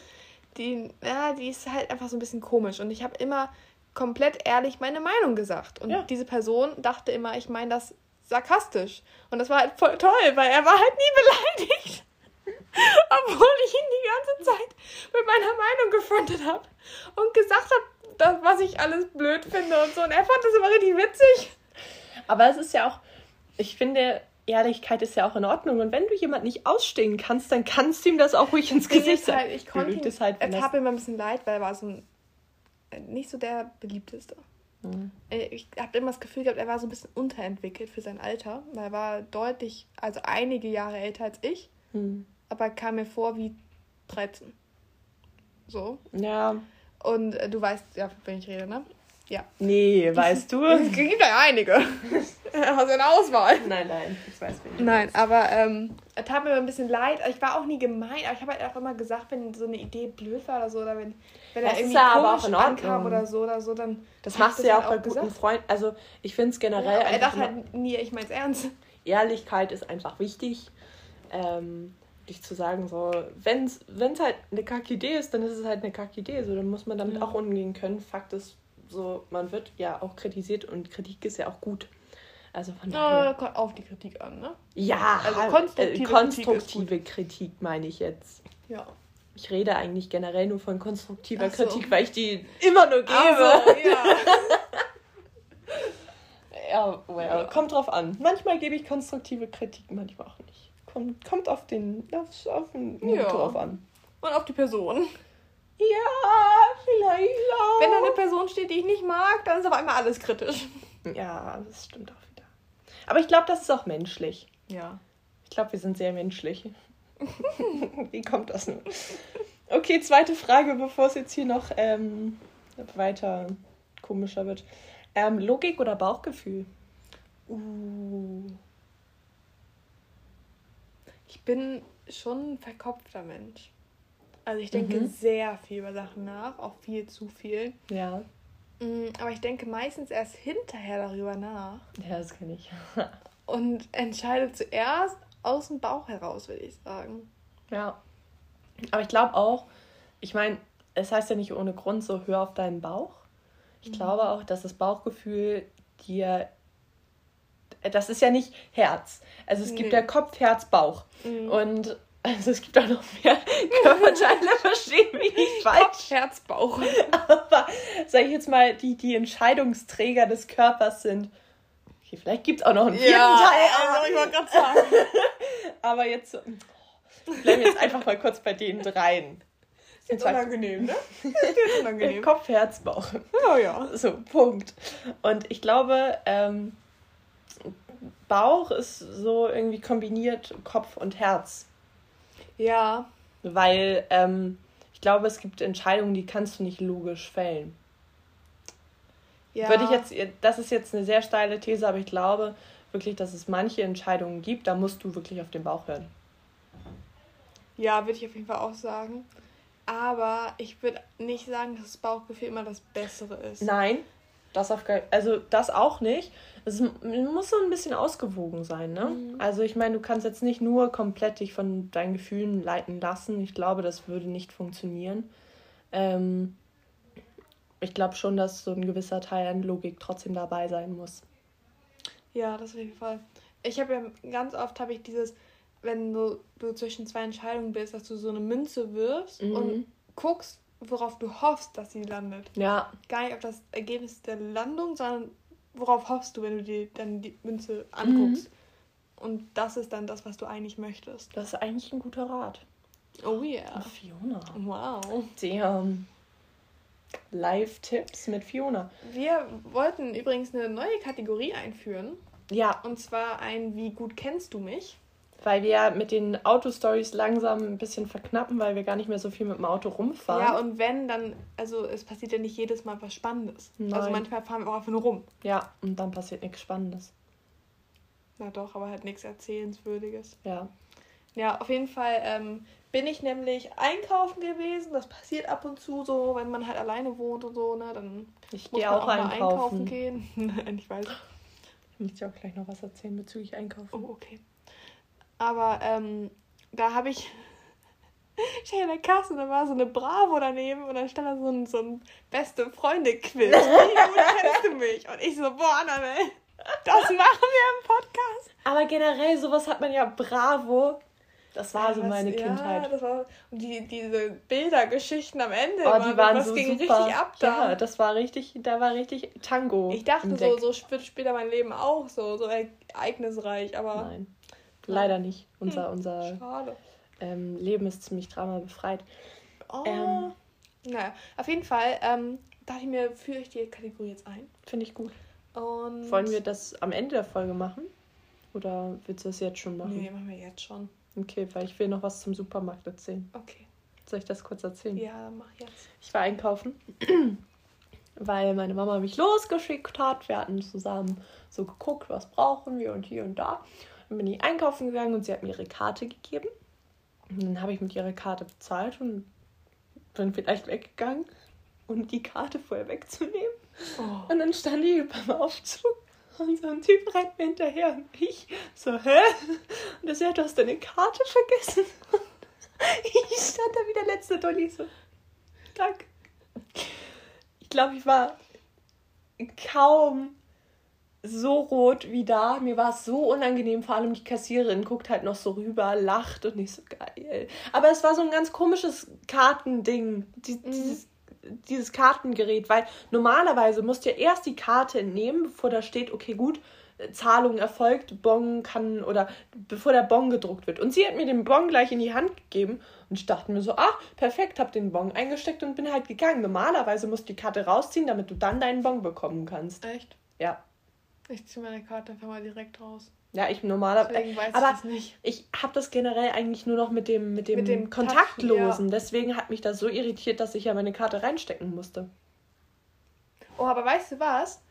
Speaker 2: die, ja, die ist halt einfach so ein bisschen komisch. Und ich habe immer komplett ehrlich meine Meinung gesagt. Und ja. diese Person dachte immer, ich meine das sarkastisch. Und das war halt voll toll, weil er war halt nie beleidigt. *laughs* Obwohl ich ihn die ganze Zeit mit meiner Meinung gefrontet habe und gesagt habe, was ich alles blöd finde und so. Und er fand das immer richtig witzig.
Speaker 1: Aber es ist ja auch, ich finde, Ehrlichkeit ist ja auch in Ordnung. Und wenn du jemand nicht ausstehen kannst, dann kannst du ihm das auch ruhig ins Gesicht sagen.
Speaker 2: Halt, ich konnte ihm, es halt, es tat mir immer ein bisschen leid, weil er war so ein, nicht so der beliebteste. Mhm. Äh, ich habe immer das Gefühl gehabt, er war so ein bisschen unterentwickelt für sein Alter. Weil er war deutlich, also einige Jahre älter als ich. Mhm. Aber kam mir vor wie 13. So. Ja. Und äh, du weißt, ja, wenn ich rede, ne? Ja.
Speaker 1: Nee, *laughs* weißt du?
Speaker 2: Es gibt ja einige. *laughs* Hast du eine Auswahl?
Speaker 1: Nein, nein, ich weiß
Speaker 2: nicht. Nein, aber ähm, es tat mir ein bisschen leid. Ich war auch nie gemein, aber ich habe halt auch immer gesagt, wenn so eine Idee blöd war oder so, oder wenn, wenn er irgendwie ja komisch aber ankam oder so, oder so, dann.
Speaker 1: Das machst du ja auch halt bei guten Freunden. Also, ich finde es generell. Ja,
Speaker 2: er dachte halt nie, ich mein's ernst.
Speaker 1: Ehrlichkeit ist einfach wichtig. Ähm, dich zu sagen, so, wenn es halt eine Kack-Idee ist, dann ist es halt eine Kack-Idee. So, dann muss man damit ja. auch umgehen können. Fakt ist, so, man wird ja auch kritisiert und Kritik ist ja auch gut. Also von
Speaker 2: daher. Ja, kommt auf die Kritik an, ne?
Speaker 1: Ja, also konstruktive, äh, konstruktive Kritik, Kritik, meine ich jetzt. Ja. Ich rede eigentlich generell nur von konstruktiver so. Kritik, weil ich die immer nur gebe. So, ja. *laughs* ja, well, ja, kommt drauf an. Manchmal gebe ich konstruktive Kritik, manchmal auch nicht. Kommt, kommt auf den, auf, auf den ja. drauf an.
Speaker 2: Und auf die Person.
Speaker 1: Ja, vielleicht auch.
Speaker 2: Wenn da eine Person steht, die ich nicht mag, dann ist auf einmal alles kritisch.
Speaker 1: Ja, das stimmt auch wieder. Aber ich glaube, das ist auch menschlich. Ja. Ich glaube, wir sind sehr menschlich. *laughs* Wie kommt das nun? Okay, zweite Frage, bevor es jetzt hier noch ähm, weiter komischer wird. Ähm, Logik oder Bauchgefühl? Uh.
Speaker 2: Ich bin schon ein verkopfter Mensch. Also ich denke
Speaker 1: Mhm.
Speaker 2: sehr viel über Sachen nach, auch viel zu viel.
Speaker 1: Ja.
Speaker 2: Mm, Aber ich denke meistens erst hinterher darüber nach
Speaker 1: Ja, das kenne ich. *laughs*
Speaker 2: und entscheide zuerst aus dem Bauch heraus, würde ich sagen.
Speaker 1: Ja. Aber ich glaube auch, ich meine, es heißt ja nicht ohne Grund so, hör auf deinen Bauch. Ich glaube auch, dass das Bauchgefühl dir. Das ist ja nicht Herz. Also es gibt
Speaker 2: Nee.
Speaker 1: ja Kopf, Herz, Bauch.
Speaker 2: Mhm.
Speaker 1: Und also es gibt auch noch mehr *laughs* Körperteile, verstehen mich nicht falsch.
Speaker 2: Kopf, Herz, Bauch.
Speaker 1: Aber sag ich jetzt mal, die, die Entscheidungsträger des Körpers sind. Okay, vielleicht gibt es auch noch einen vierten Teil.
Speaker 2: also ich wollte gerade sagen. *laughs*
Speaker 1: Aber jetzt so- bleiben wir jetzt einfach mal kurz bei den dreien.
Speaker 2: Ist jetzt unangenehm, ne? *laughs* Ist jetzt unangenehm.
Speaker 1: Kopf, Herz, Bauch.
Speaker 2: Ja, ja.
Speaker 1: So, Punkt. Und ich glaube, ähm, Bauch ist so irgendwie kombiniert Kopf und Herz.
Speaker 2: Ja,
Speaker 1: Weil ähm, ich glaube, es gibt Entscheidungen, die kannst du nicht logisch fällen.
Speaker 2: ja.
Speaker 1: Würde ich jetzt, das ist jetzt eine sehr steile These, aber ich glaube wirklich, dass es manche Entscheidungen gibt, da musst du wirklich auf den Bauch hören.
Speaker 2: Ja, würde ich auf jeden Fall auch sagen. Aber ich würde nicht sagen, dass das Bauchgefühl immer das Bessere ist.
Speaker 1: Nein, das auf also das auch nicht. Es muss so ein bisschen ausgewogen sein, ne?
Speaker 2: Mhm.
Speaker 1: Also ich meine, du kannst jetzt nicht nur komplett dich von deinen Gefühlen leiten lassen. Ich glaube, das würde nicht funktionieren. Ähm, ich glaube schon, dass so ein gewisser Teil an Logik trotzdem dabei sein muss.
Speaker 2: Ja, das auf jeden Fall. Ich habe ja ganz oft habe ich dieses, wenn du, du zwischen zwei Entscheidungen bist, dass du so eine Münze wirfst
Speaker 1: Mhm.
Speaker 2: und guckst, worauf du hoffst, dass sie landet.
Speaker 1: Ja,
Speaker 2: Gar nicht auf das Ergebnis der Landung, sondern worauf hoffst du, wenn du dir dann die Münze anguckst. Und das ist dann das, was du eigentlich möchtest.
Speaker 1: das ist eigentlich ein guter Rat.
Speaker 2: Oh yeah.
Speaker 1: Fiona.
Speaker 2: Wow.
Speaker 1: Damn. Live-Tipps mit Fiona.
Speaker 2: Wir wollten übrigens eine neue Kategorie einführen.
Speaker 1: Ja,
Speaker 2: Und zwar ein Wie gut kennst du mich?
Speaker 1: Weil wir mit den Autostories langsam ein bisschen verknappen, weil wir gar nicht mehr so viel mit dem Auto rumfahren.
Speaker 2: Ja, und wenn, dann, also es passiert ja nicht jedes Mal was Spannendes. Also
Speaker 1: Nein.
Speaker 2: manchmal fahren wir auch einfach nur rum.
Speaker 1: Ja, und dann passiert nichts Spannendes.
Speaker 2: Na doch, aber halt nichts Erzählenswürdiges.
Speaker 1: Ja.
Speaker 2: Ja, auf jeden Fall ähm, bin ich nämlich einkaufen gewesen. Das passiert ab und zu so, wenn man halt alleine wohnt und so, ne? Dann
Speaker 1: Ich
Speaker 2: muss man
Speaker 1: auch,
Speaker 2: mal einkaufen
Speaker 1: einkaufen.
Speaker 2: gehen. *laughs* Nein, ich weiß.
Speaker 1: Ich muss dir auch gleich noch was erzählen bezüglich Einkaufen.
Speaker 2: Oh, okay. Aber ähm, da habe ich. *laughs* Ich stehe in der Kasse und da war so eine Bravo daneben und dann stand da so ein, so ein beste Freunde-Quiz. *laughs* Wie gut kennst du mich? Und ich so, boah, Annabelle, das machen wir im Podcast.
Speaker 1: Aber generell, sowas hat man ja bravo. Das war so
Speaker 2: Was-
Speaker 1: meine
Speaker 2: ja,
Speaker 1: Kindheit.
Speaker 2: Das war, und die, diese Bildergeschichten am Ende,
Speaker 1: Oh, die waren
Speaker 2: das
Speaker 1: so
Speaker 2: ging
Speaker 1: super.
Speaker 2: richtig ab da.
Speaker 1: Ja, das war richtig, da war richtig Tango.
Speaker 2: ich dachte so, so wird später mein Leben auch so, so ereignisreich, aber
Speaker 1: Nein, leider nicht. Unser,
Speaker 2: Hm,
Speaker 1: unser ähm, Leben ist ziemlich dramabefreit.
Speaker 2: Oh.
Speaker 1: Ähm.
Speaker 2: naja, auf jeden Fall ähm, dachte ich mir, führe ich die Kategorie jetzt ein.
Speaker 1: Finde ich gut.
Speaker 2: Und
Speaker 1: Wollen wir das am Ende der Folge machen? Oder willst du das jetzt schon machen?
Speaker 2: Nee, machen wir jetzt schon.
Speaker 1: Okay, weil ich will noch was zum Supermarkt erzählen.
Speaker 2: Okay.
Speaker 1: Soll ich das kurz erzählen?
Speaker 2: Ja, mach jetzt.
Speaker 1: Ich war einkaufen, *clears throat* weil meine Mama mich losgeschickt hat. Wir hatten zusammen so geguckt, was brauchen wir und hier und da. Bin ich einkaufen gegangen und sie hat mir ihre Karte gegeben. Und dann habe ich mit ihrer Karte bezahlt und bin vielleicht weggegangen, um die Karte vorher wegzunehmen.
Speaker 2: Oh.
Speaker 1: Und dann stand ich beim Aufzug und so ein Typ rennt mir hinterher und ich so, hä? Und er sagt, du hast deine Karte vergessen. Und *laughs* ich stand da wie der letzte Dolly so, danke. Ich glaube, ich war kaum so rot wie da. Mir war es so unangenehm, vor allem die Kassiererin guckt halt noch so rüber, lacht und nicht so geil. Aber es war so ein ganz komisches Kartending, die, dieses, dieses Kartengerät, weil normalerweise musst du ja erst die Karte entnehmen, bevor da steht, okay, gut, Zahlung erfolgt, Bon kann oder bevor der Bon gedruckt wird. Und sie hat mir den Bon gleich in die Hand gegeben und ich dachte mir so, ah, perfekt, hab den Bon eingesteckt und bin halt gegangen. Normalerweise musst du die Karte rausziehen, damit du dann deinen Bon bekommen kannst.
Speaker 2: Echt?
Speaker 1: Ja.
Speaker 2: Ich ziehe meine Karte einfach mal direkt raus.
Speaker 1: Ja, ich normalerweise. Aber
Speaker 2: ich
Speaker 1: ich habe das generell eigentlich nur noch mit dem, mit dem,
Speaker 2: Mit dem
Speaker 1: Kontaktlosen. Deswegen hat mich das so irritiert, dass ich ja meine Karte reinstecken musste.
Speaker 2: Oh, aber weißt du was?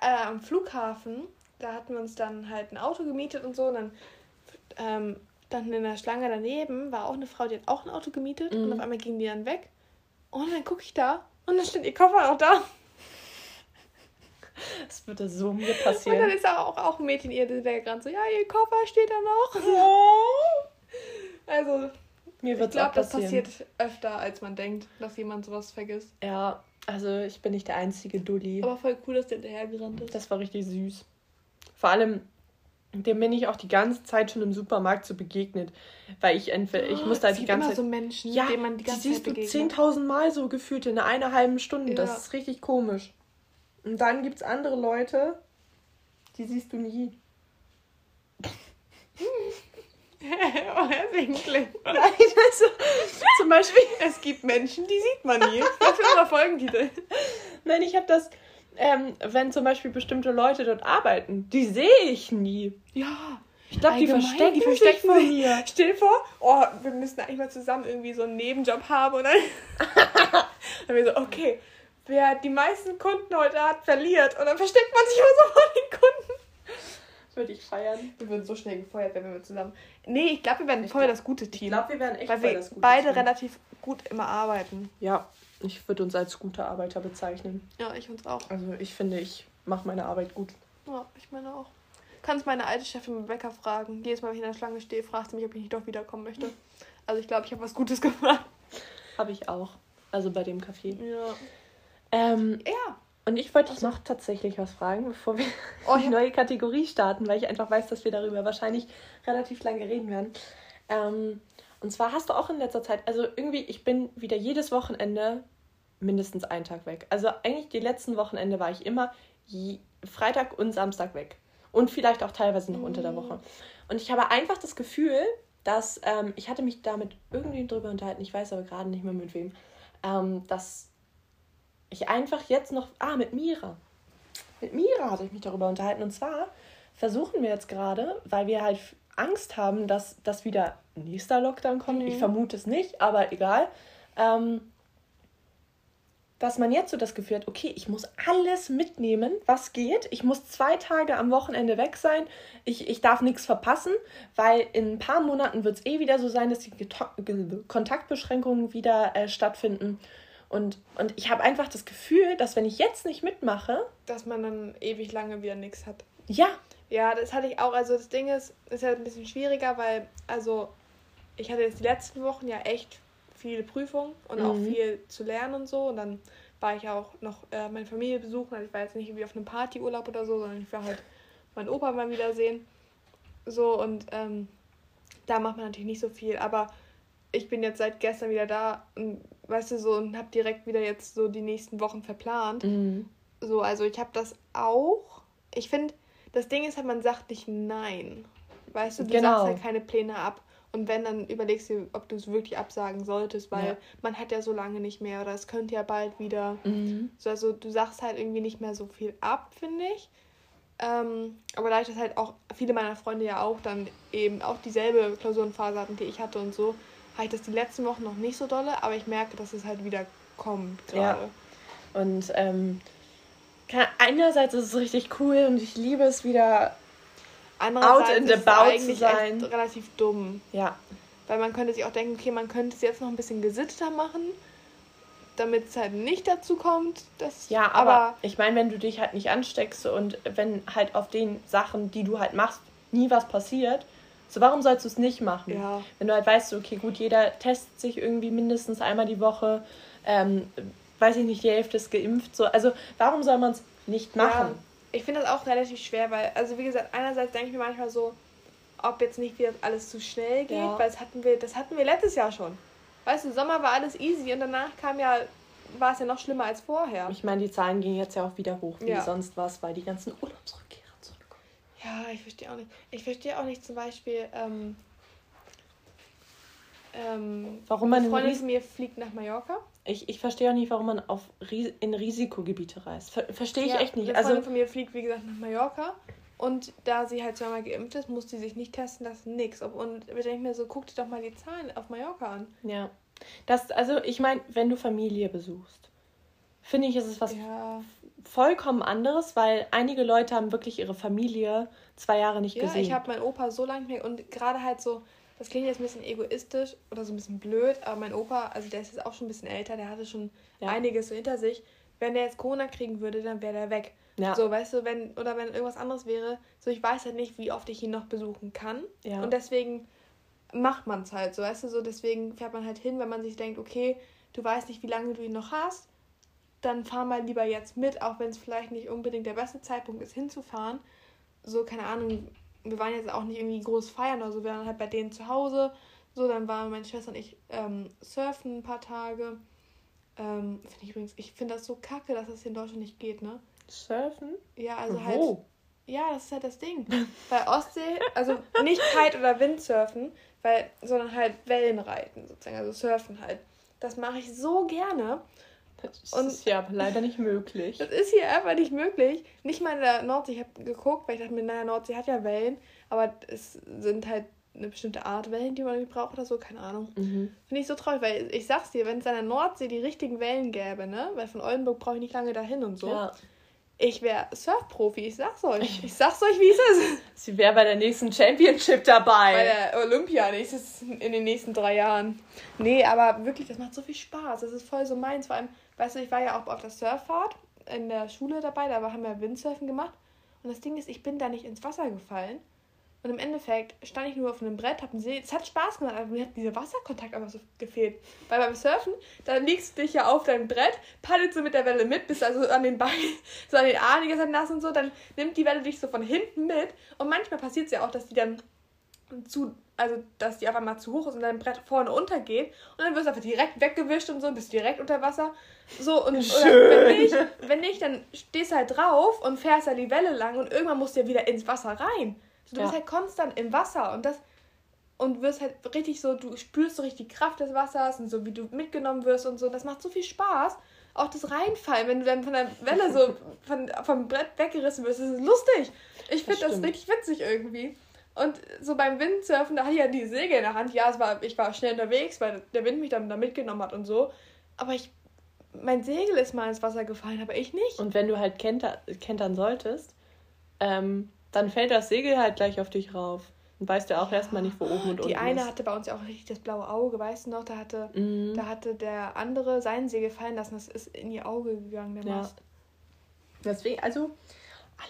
Speaker 2: Äh, am Flughafen, da hatten wir uns dann halt ein Auto gemietet und so. Und dann ähm, dann in der Schlange daneben war auch eine Frau, die hat auch ein Auto gemietet
Speaker 1: Mhm.
Speaker 2: und auf einmal ging die dann weg. Und dann gucke ich da und dann steht ihr Koffer auch da.
Speaker 1: Das würde so mir
Speaker 2: Und dann
Speaker 1: passieren.
Speaker 2: ist auch, auch ein Mädchen ihr hinterhergerannt, so, ja, ihr Koffer steht da noch. Also,
Speaker 1: Mir
Speaker 2: ich
Speaker 1: wird es auch
Speaker 2: glaube, das
Speaker 1: passieren.
Speaker 2: passiert öfter, als man denkt, dass jemand sowas vergisst.
Speaker 1: Ja, also ich bin nicht der einzige Dulli.
Speaker 2: Aber voll cool, dass der hinterhergerannt ist.
Speaker 1: Das war richtig süß. Vor allem, dem bin ich auch die ganze Zeit schon im Supermarkt so begegnet. Weil ich entweder, ich musste halt
Speaker 2: es
Speaker 1: die ganze
Speaker 2: immer
Speaker 1: Zeit.
Speaker 2: so Menschen,
Speaker 1: ja,
Speaker 2: denen man die
Speaker 1: die
Speaker 2: ganze
Speaker 1: siehst
Speaker 2: Zeit
Speaker 1: du
Speaker 2: begegnet.
Speaker 1: 10.000 Mal so gefühlt in einer halben Stunde.
Speaker 2: Ja.
Speaker 1: Das ist richtig komisch. Und dann gibt es andere Leute, die siehst du nie. *laughs*
Speaker 2: oh, ersichtlich.
Speaker 1: Nein, also, zum Beispiel,
Speaker 2: Es gibt Menschen, die sieht man nie. Das ist unser Folgentitel.
Speaker 1: nein, ich habe das, ähm, wenn zum Beispiel bestimmte Leute dort arbeiten, die sehe ich nie.
Speaker 2: Ja.
Speaker 1: Ich glaube, die verstecken,
Speaker 2: die verstecken
Speaker 1: vor
Speaker 2: sich.
Speaker 1: mir.
Speaker 2: Stell dir vor, oh, wir müssen eigentlich mal zusammen irgendwie so einen Nebenjob haben und dann, *laughs* dann wir so, okay, wer die meisten Kunden heute hat, verliert. Und dann versteckt man sich immer so vor den Kunden.
Speaker 1: Würde ich feiern.
Speaker 2: Wir würden so schnell gefeuert, wenn wir zusammen. Nee, ich glaube, wir werden voll das gute
Speaker 1: Ich
Speaker 2: Team.
Speaker 1: glaube, wir werden echt
Speaker 2: weil
Speaker 1: voll
Speaker 2: wir
Speaker 1: das gute
Speaker 2: beide
Speaker 1: Team.
Speaker 2: relativ gut immer arbeiten.
Speaker 1: Ja, ich würde uns als gute Arbeiter bezeichnen.
Speaker 2: Ja, ich uns auch.
Speaker 1: Also ich finde, ich mache meine Arbeit gut.
Speaker 2: Ja, ich meine auch. Kannst meine alte Chefin Bäcker fragen. Jedes Mal, wenn ich in der Schlange stehe, fragt sie mich, ob ich nicht doch wiederkommen möchte. *laughs* Also ich glaube, ich habe was Gutes *laughs* gemacht.
Speaker 1: Habe ich auch. Also bei dem Café.
Speaker 2: Ja.
Speaker 1: Ähm,
Speaker 2: Ja.
Speaker 1: und ich wollte dich noch tatsächlich was fragen, bevor wir
Speaker 2: Oh, *laughs*
Speaker 1: die neue Kategorie starten, weil ich einfach weiß, dass wir darüber wahrscheinlich relativ lange reden werden. Ähm, und zwar hast du auch in letzter Zeit, also irgendwie, ich bin wieder jedes Wochenende mindestens einen Tag weg. Also eigentlich die letzten Wochenende war ich immer Freitag und Samstag weg. Und vielleicht auch teilweise noch unter der Woche. Und ich habe einfach das Gefühl, dass ähm, ich hatte mich damit irgendwie drüber unterhalten, ich weiß aber gerade nicht mehr mit wem, ähm, dass ich einfach jetzt noch, ah, mit Mira. Mit Mira hatte ich mich darüber unterhalten. Und zwar versuchen wir jetzt gerade, weil wir halt Angst haben, dass, dass wieder nächster Lockdown kommt. Ich vermute es nicht, aber egal. Ähm, dass man jetzt so das Gefühl hat, okay, ich muss alles mitnehmen, was geht. Ich muss zwei Tage am Wochenende weg sein. Ich, ich darf nichts verpassen, weil in ein paar Monaten wird es eh wieder so sein, dass die Kontaktbeschränkungen wieder äh, stattfinden. Und, und ich habe einfach das Gefühl, dass wenn ich jetzt nicht mitmache,
Speaker 2: Dass man dann ewig lange wieder nichts hat.
Speaker 1: ja,
Speaker 2: Ja, das hatte ich auch. Also das Ding ist, ist ja ein bisschen schwieriger, weil, also, ich hatte jetzt die letzten Wochen ja echt viele Prüfungen und auch
Speaker 1: Mhm.
Speaker 2: viel zu lernen und so. Und dann war ich auch noch äh, meine Familie besuchen. Also ich war jetzt nicht irgendwie auf einem Partyurlaub oder so, sondern ich war halt meinen Opa mal wiedersehen. So und ähm, da macht man natürlich nicht so viel. Aber ich bin jetzt seit gestern wieder da und weißt du so und habe direkt wieder jetzt so die nächsten Wochen verplant.
Speaker 1: Mhm.
Speaker 2: So, also ich habe das auch. Ich finde, das Ding ist halt, man sagt nicht nein. Weißt du, du
Speaker 1: Genau.
Speaker 2: sagst halt keine Pläne ab. Und wenn, dann überlegst du, ob du es wirklich absagen solltest, weil
Speaker 1: Ja.
Speaker 2: man hat ja so lange nicht mehr oder es könnte ja bald wieder.
Speaker 1: Mhm.
Speaker 2: So, also du sagst halt irgendwie nicht mehr so viel ab, finde ich. Ähm, aber da ich das halt auch viele meiner Freunde ja auch dann eben auch dieselbe Klausurenphase hatten, die ich hatte und so, habe ich das die letzten Wochen noch nicht so dolle, aber ich merke, dass es halt wieder kommt
Speaker 1: Ja.
Speaker 2: gerade.
Speaker 1: Und ähm, kann- einerseits ist es richtig cool und ich liebe es wieder,
Speaker 2: Andererseits
Speaker 1: Out in the about zu sein.
Speaker 2: relativ dumm.
Speaker 1: ja,
Speaker 2: Weil man könnte sich auch denken, okay, man könnte es jetzt noch ein bisschen gesitteter machen, damit es halt nicht dazu kommt. Dass,
Speaker 1: Ja, aber, ich meine, wenn du dich halt nicht ansteckst und wenn halt auf den Sachen, die du halt machst, nie was passiert, so warum sollst du es nicht machen?
Speaker 2: Ja.
Speaker 1: Wenn du halt weißt, okay, gut, jeder testet sich irgendwie mindestens einmal die Woche, ähm, weiß ich nicht, die Hälfte ist geimpft, so, also warum soll man es nicht machen?
Speaker 2: Ja, ich finde das auch relativ schwer, weil, also wie gesagt, einerseits denke ich mir manchmal so, ob jetzt nicht wieder alles zu schnell geht,
Speaker 1: Ja.
Speaker 2: weil das hatten wir, das hatten wir letztes Jahr schon. Weißt du, Sommer war alles easy und danach kam ja, war es ja noch schlimmer als vorher.
Speaker 1: Ich meine, die Zahlen gingen jetzt ja auch wieder hoch, wie
Speaker 2: Ja.
Speaker 1: sonst was, weil die ganzen zurückkommen.
Speaker 2: Ja, ich verstehe auch nicht. Ich verstehe auch nicht zum Beispiel, ähm, ähm,
Speaker 1: Warum man
Speaker 2: Freundin von mir fliegt nach Mallorca.
Speaker 1: Ich, ich verstehe auch nicht, warum man auf in Risikogebiete reist. Ver verstehe ich
Speaker 2: Ja,
Speaker 1: echt nicht.
Speaker 2: Eine
Speaker 1: Also,
Speaker 2: Freundin von mir fliegt, wie gesagt, nach Mallorca. Und da sie halt zweimal geimpft ist, muss sie sich nicht testen lassen, nix. Und ich denke mir so, guck dir doch mal die Zahlen auf Mallorca an.
Speaker 1: ja. Das, also, ich meine, wenn du Familie besuchst, finde ich, ist es was
Speaker 2: Ja,
Speaker 1: vollkommen anderes, weil einige Leute haben wirklich ihre Familie zwei Jahre nicht
Speaker 2: ja
Speaker 1: gesehen.
Speaker 2: ich habe meinen Opa so lange nicht mehr. Und gerade halt so, das klingt jetzt ein bisschen egoistisch oder so ein bisschen blöd, aber mein Opa, also der ist jetzt auch schon ein bisschen älter, der hatte schon ja. einiges so hinter sich. Wenn der jetzt Corona kriegen würde, dann wäre der weg. Ja. So, weißt du, wenn, oder wenn irgendwas anderes wäre, so ich weiß halt nicht, wie oft ich ihn noch besuchen kann. Ja. Und deswegen macht man es halt so, weißt du, so deswegen fährt man halt hin, wenn man sich denkt, okay, du weißt nicht, wie lange du ihn noch hast, dann fahr mal lieber jetzt mit, auch wenn es vielleicht nicht unbedingt der beste Zeitpunkt ist, hinzufahren. So, keine Ahnung, wir waren jetzt auch nicht irgendwie groß feiern oder so, wir waren halt bei denen zu Hause. So, dann waren meine Schwester und ich ähm, surfen ein paar Tage. Ähm, finde ich übrigens, ich finde das so kacke, dass das hier in Deutschland nicht geht, ne? Surfen? Ja, also Wo? halt. Ja, das ist halt das Ding. *laughs* Bei Ostsee, also nicht Kite- oder Windsurfen, weil, sondern halt Wellenreiten sozusagen, also Surfen halt. Das mache ich so gerne.
Speaker 1: Das und ist ja aber leider nicht möglich.
Speaker 2: Das ist hier einfach nicht möglich. Nicht mal in der Nordsee. Ich habe geguckt, weil ich dachte mir, naja, Nordsee hat ja Wellen, aber es sind halt eine bestimmte Art Wellen, die man irgendwie braucht oder so, keine Ahnung. Mhm. Finde ich so traurig, weil ich sag's dir, wenn es an der Nordsee die richtigen Wellen gäbe, ne, weil von Oldenburg brauche ich nicht lange dahin und so. Ja. Ich wäre Surfprofi, ich sag's euch. *laughs* Ich sag's euch, wie es ist.
Speaker 1: Sie wäre bei der nächsten Championship dabei.
Speaker 2: Bei der Olympia nächstes, in den nächsten drei Jahren. Nee, aber wirklich, das macht so viel Spaß. Das ist voll so meins. Vor allem, weißt du, ich war ja auch auf der Surffahrt in der Schule dabei, da haben wir Windsurfen gemacht. Und das Ding ist, ich bin da nicht ins Wasser gefallen, und im Endeffekt stand ich nur auf einem Brett, hab einen See. Es hat Spaß gemacht, aber mir hat dieser Wasserkontakt einfach so gefehlt. Weil beim Surfen, da liegst du dich ja auf deinem Brett, paddelst du mit der Welle mit, bist also an den Beinen, *laughs* so an den Armen die ganze Zeit nass und so, dann nimmt die Welle dich so von hinten mit. Und manchmal passiert es ja auch, dass die dann zu, also dass die einfach mal zu hoch ist und dein Brett vorne untergeht und dann wirst du einfach direkt weggewischt und so und bist direkt unter Wasser. So, und wenn nicht, wenn nicht, dann stehst du halt drauf und fährst da die Welle lang und irgendwann musst du ja wieder ins Wasser rein. So, du ja. bist halt konstant im Wasser und das und wirst halt richtig so, du spürst so richtig die Kraft des Wassers und so, wie du mitgenommen wirst und so. Das macht so viel Spaß. Auch das Reinfallen, wenn du dann von der Welle so *laughs* von, vom Brett weggerissen wirst, das ist lustig. Ich finde das, das richtig witzig irgendwie. Und so beim Windsurfen, da hatte ich ja die Segel in der Hand. Ja, es war, ich war schnell unterwegs, weil der Wind mich dann da mitgenommen hat und so. Aber ich, mein Segel ist mal ins Wasser gefallen, aber ich nicht.
Speaker 1: Und wenn du halt kenter, kentern solltest, ähm, dann fällt das Segel halt gleich auf dich rauf. Und weißt du auch ja. erstmal nicht, wo oben und
Speaker 2: unten Die eine ist. hatte bei uns ja auch richtig das blaue Auge, weißt du noch? Da hatte, mhm. da hatte der andere sein Segel fallen lassen. Das ist in ihr Auge gegangen, der ja. Mast.
Speaker 1: Deswegen, also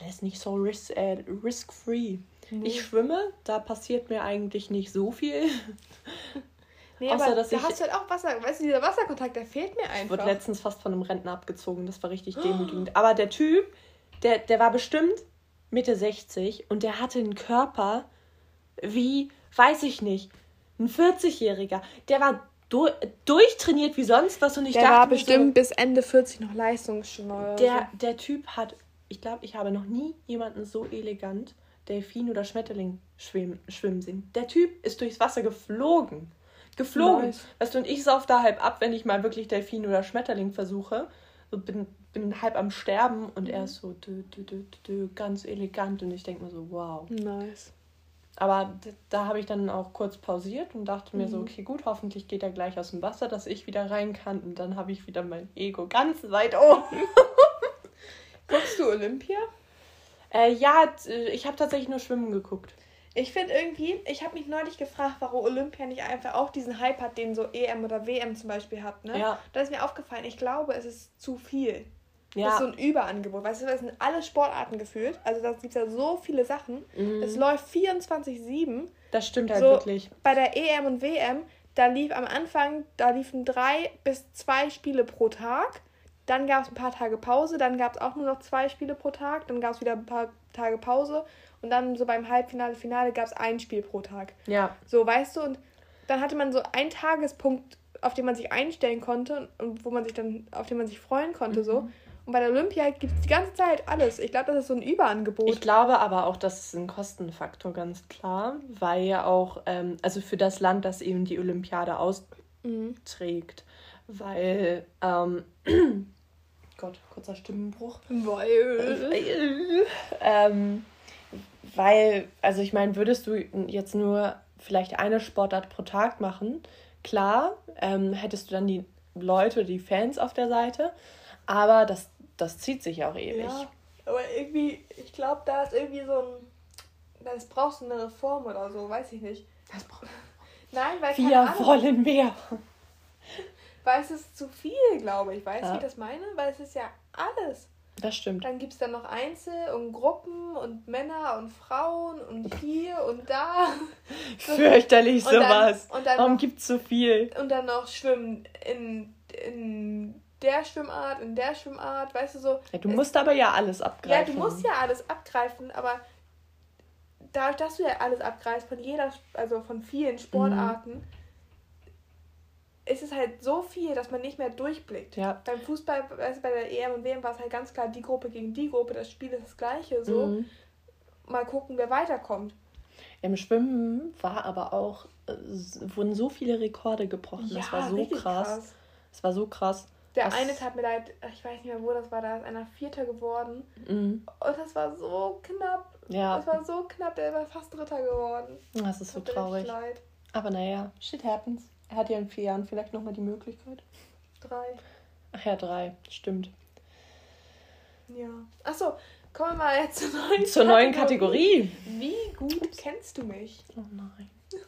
Speaker 1: alles nicht so risk, äh, risk-free. Nee. Ich schwimme, da passiert mir eigentlich nicht so viel. *laughs*
Speaker 2: Nee, Außer, aber dass da hast du halt auch Wasser. Weißt du, dieser Wasserkontakt, der fehlt mir einfach. Ich
Speaker 1: wurde letztens fast von einem Rentner abgezogen. Das war richtig *gasps* demütigend. Aber der Typ, der, der war bestimmt Mitte 60 und der hatte einen Körper wie, weiß ich nicht, ein 40-Jähriger. Der war du durchtrainiert wie sonst was und ich
Speaker 2: der dachte. Der war bestimmt so, bis Ende 40 noch leistungsschnell.
Speaker 1: Der, der Typ hat, ich glaube, ich habe noch nie jemanden so elegant Delfin oder Schmetterling schwimmen, schwimmen sehen. Der Typ ist durchs Wasser geflogen. Geflogen. Nice. Weißt du, und ich sauf da halb ab, wenn ich mal wirklich Delfin oder Schmetterling versuche. So bin bin halb am Sterben und mhm. er ist so dü, dü, dü, dü, ganz elegant und ich denke mir so, wow. Nice. Aber da habe ich dann auch kurz pausiert und dachte mhm. mir so, mhm. okay, gut, hoffentlich geht er gleich aus dem Wasser, dass ich wieder rein kann und dann habe ich wieder mein Ego ganz weit oben.
Speaker 2: Guckst du Olympia?
Speaker 1: Äh, ja, ich habe tatsächlich nur Schwimmen geguckt.
Speaker 2: Ich finde irgendwie, ich habe mich neulich gefragt, warum Olympia nicht einfach auch diesen Hype hat, den so EM oder WM zum Beispiel hat. Ne? Ja. Da ist mir aufgefallen, ich glaube, es ist zu viel. Ja. Das ist so ein Überangebot. Weißt du, das sind alle Sportarten gefühlt. Also da gibt es ja so viele Sachen. Mhm. Es läuft 24-7.
Speaker 1: Das stimmt halt so, wirklich.
Speaker 2: Bei der EM und WM, da lief am Anfang, da liefen drei bis zwei Spiele pro Tag. Dann gab es ein paar Tage Pause, dann gab es auch nur noch zwei Spiele pro Tag, dann gab es wieder ein paar Tage Pause und dann so beim Halbfinale, Finale gab es ein Spiel pro Tag. Ja. So, weißt du, und dann hatte man so einen Tagespunkt, auf den man sich einstellen konnte und wo man sich dann, auf den man sich freuen konnte, mhm. so. Und bei der Olympia gibt es die ganze Zeit alles. Ich glaube, das ist so ein Überangebot.
Speaker 1: Ich glaube aber auch, das ist ein Kostenfaktor, ganz klar. Weil ja auch, ähm, also für das Land, das eben die Olympiade austrägt. Mhm. Weil, ähm, Gott, kurzer Stimmenbruch. Weil. Weil. Ähm, weil, also ich meine, würdest du jetzt nur vielleicht eine Sportart pro Tag machen, klar, ähm, hättest du dann die Leute, die Fans auf der Seite, aber das das zieht sich auch ewig. Ja,
Speaker 2: aber irgendwie, ich glaube, da ist irgendwie so ein. Das brauchst du eine Reform oder so, weiß ich nicht. Das braucht. Nein, weil
Speaker 1: Wir wollen mehr.
Speaker 2: Weil es ist zu viel, glaube ich. Weißt du,
Speaker 1: Ja.
Speaker 2: wie ich das meine? Weil es ist ja alles.
Speaker 1: Das stimmt.
Speaker 2: Dann gibt es dann noch Einzel- und Gruppen und Männer und Frauen und *laughs* hier und da. *laughs*
Speaker 1: Fürchterlich
Speaker 2: Und dann-
Speaker 1: sowas.
Speaker 2: und dann
Speaker 1: Warum
Speaker 2: noch-
Speaker 1: gibt's so viel?
Speaker 2: Und dann noch Schwimmen in, in der Schwimmart, in der Schwimmart, weißt du so.
Speaker 1: Ja, du musst aber ja alles abgreifen.
Speaker 2: Ja, du musst ja alles abgreifen, aber dadurch, dass du ja alles abgreifst von jeder, also von vielen Sportarten, ist es halt so viel, dass man nicht mehr durchblickt.
Speaker 1: Ja.
Speaker 2: Beim Fußball, du, bei der EM und WM war es halt ganz klar die Gruppe gegen die Gruppe, das Spiel ist das gleiche, so.
Speaker 1: Mhm.
Speaker 2: Mal gucken, wer weiterkommt.
Speaker 1: Im Schwimmen war aber auch, äh, wurden so viele Rekorde gebrochen. das war so krass. Das war so krass.
Speaker 2: Der
Speaker 1: Das-
Speaker 2: eine tat mir leid, ich weiß nicht mehr, wo das war, da ist einer Vierter geworden.
Speaker 1: Mhm.
Speaker 2: Und das war so knapp.
Speaker 1: Ja,
Speaker 2: Das war so knapp, der war fast Dritter geworden.
Speaker 1: das ist so
Speaker 2: Tut mir
Speaker 1: traurig.
Speaker 2: leid.
Speaker 1: Aber naja, shit happens. Er hat ja in vier Jahren vielleicht nochmal die Möglichkeit.
Speaker 2: Drei.
Speaker 1: Ach ja, drei. Stimmt.
Speaker 2: Ja. Achso, kommen wir mal jetzt zur neuen *laughs*
Speaker 1: Zur neuen Kategorie.
Speaker 2: Wie gut kennst du mich?
Speaker 1: Oh nein. *laughs*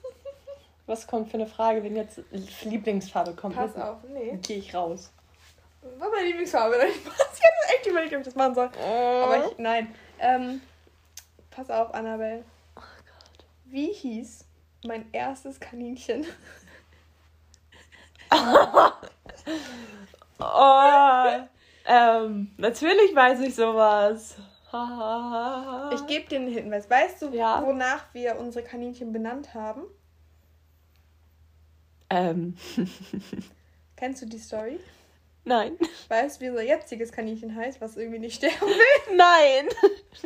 Speaker 1: Was kommt für eine Frage, wenn jetzt Lieblingsfarbe kommt?
Speaker 2: Pass auf, nee.
Speaker 1: Gehe ich raus.
Speaker 2: Was war meine Lieblingsfarbe? *laughs* Ich hätte echt überlegt, ob ich das machen soll. Aber ich, nein. Ähm, pass auf, Annabelle.
Speaker 1: Oh Gott.
Speaker 2: Wie hieß mein erstes Kaninchen?
Speaker 1: Oh, ähm, natürlich weiß ich sowas.
Speaker 2: Ich gebe dir einen Hinweis. Weißt du,
Speaker 1: Ja.
Speaker 2: wonach wir unsere Kaninchen benannt haben?
Speaker 1: ähm,
Speaker 2: Kennst du die Story?
Speaker 1: nein.
Speaker 2: Weißt du, wie unser jetziges Kaninchen heißt, was irgendwie nicht sterben will? *laughs*
Speaker 1: Nein.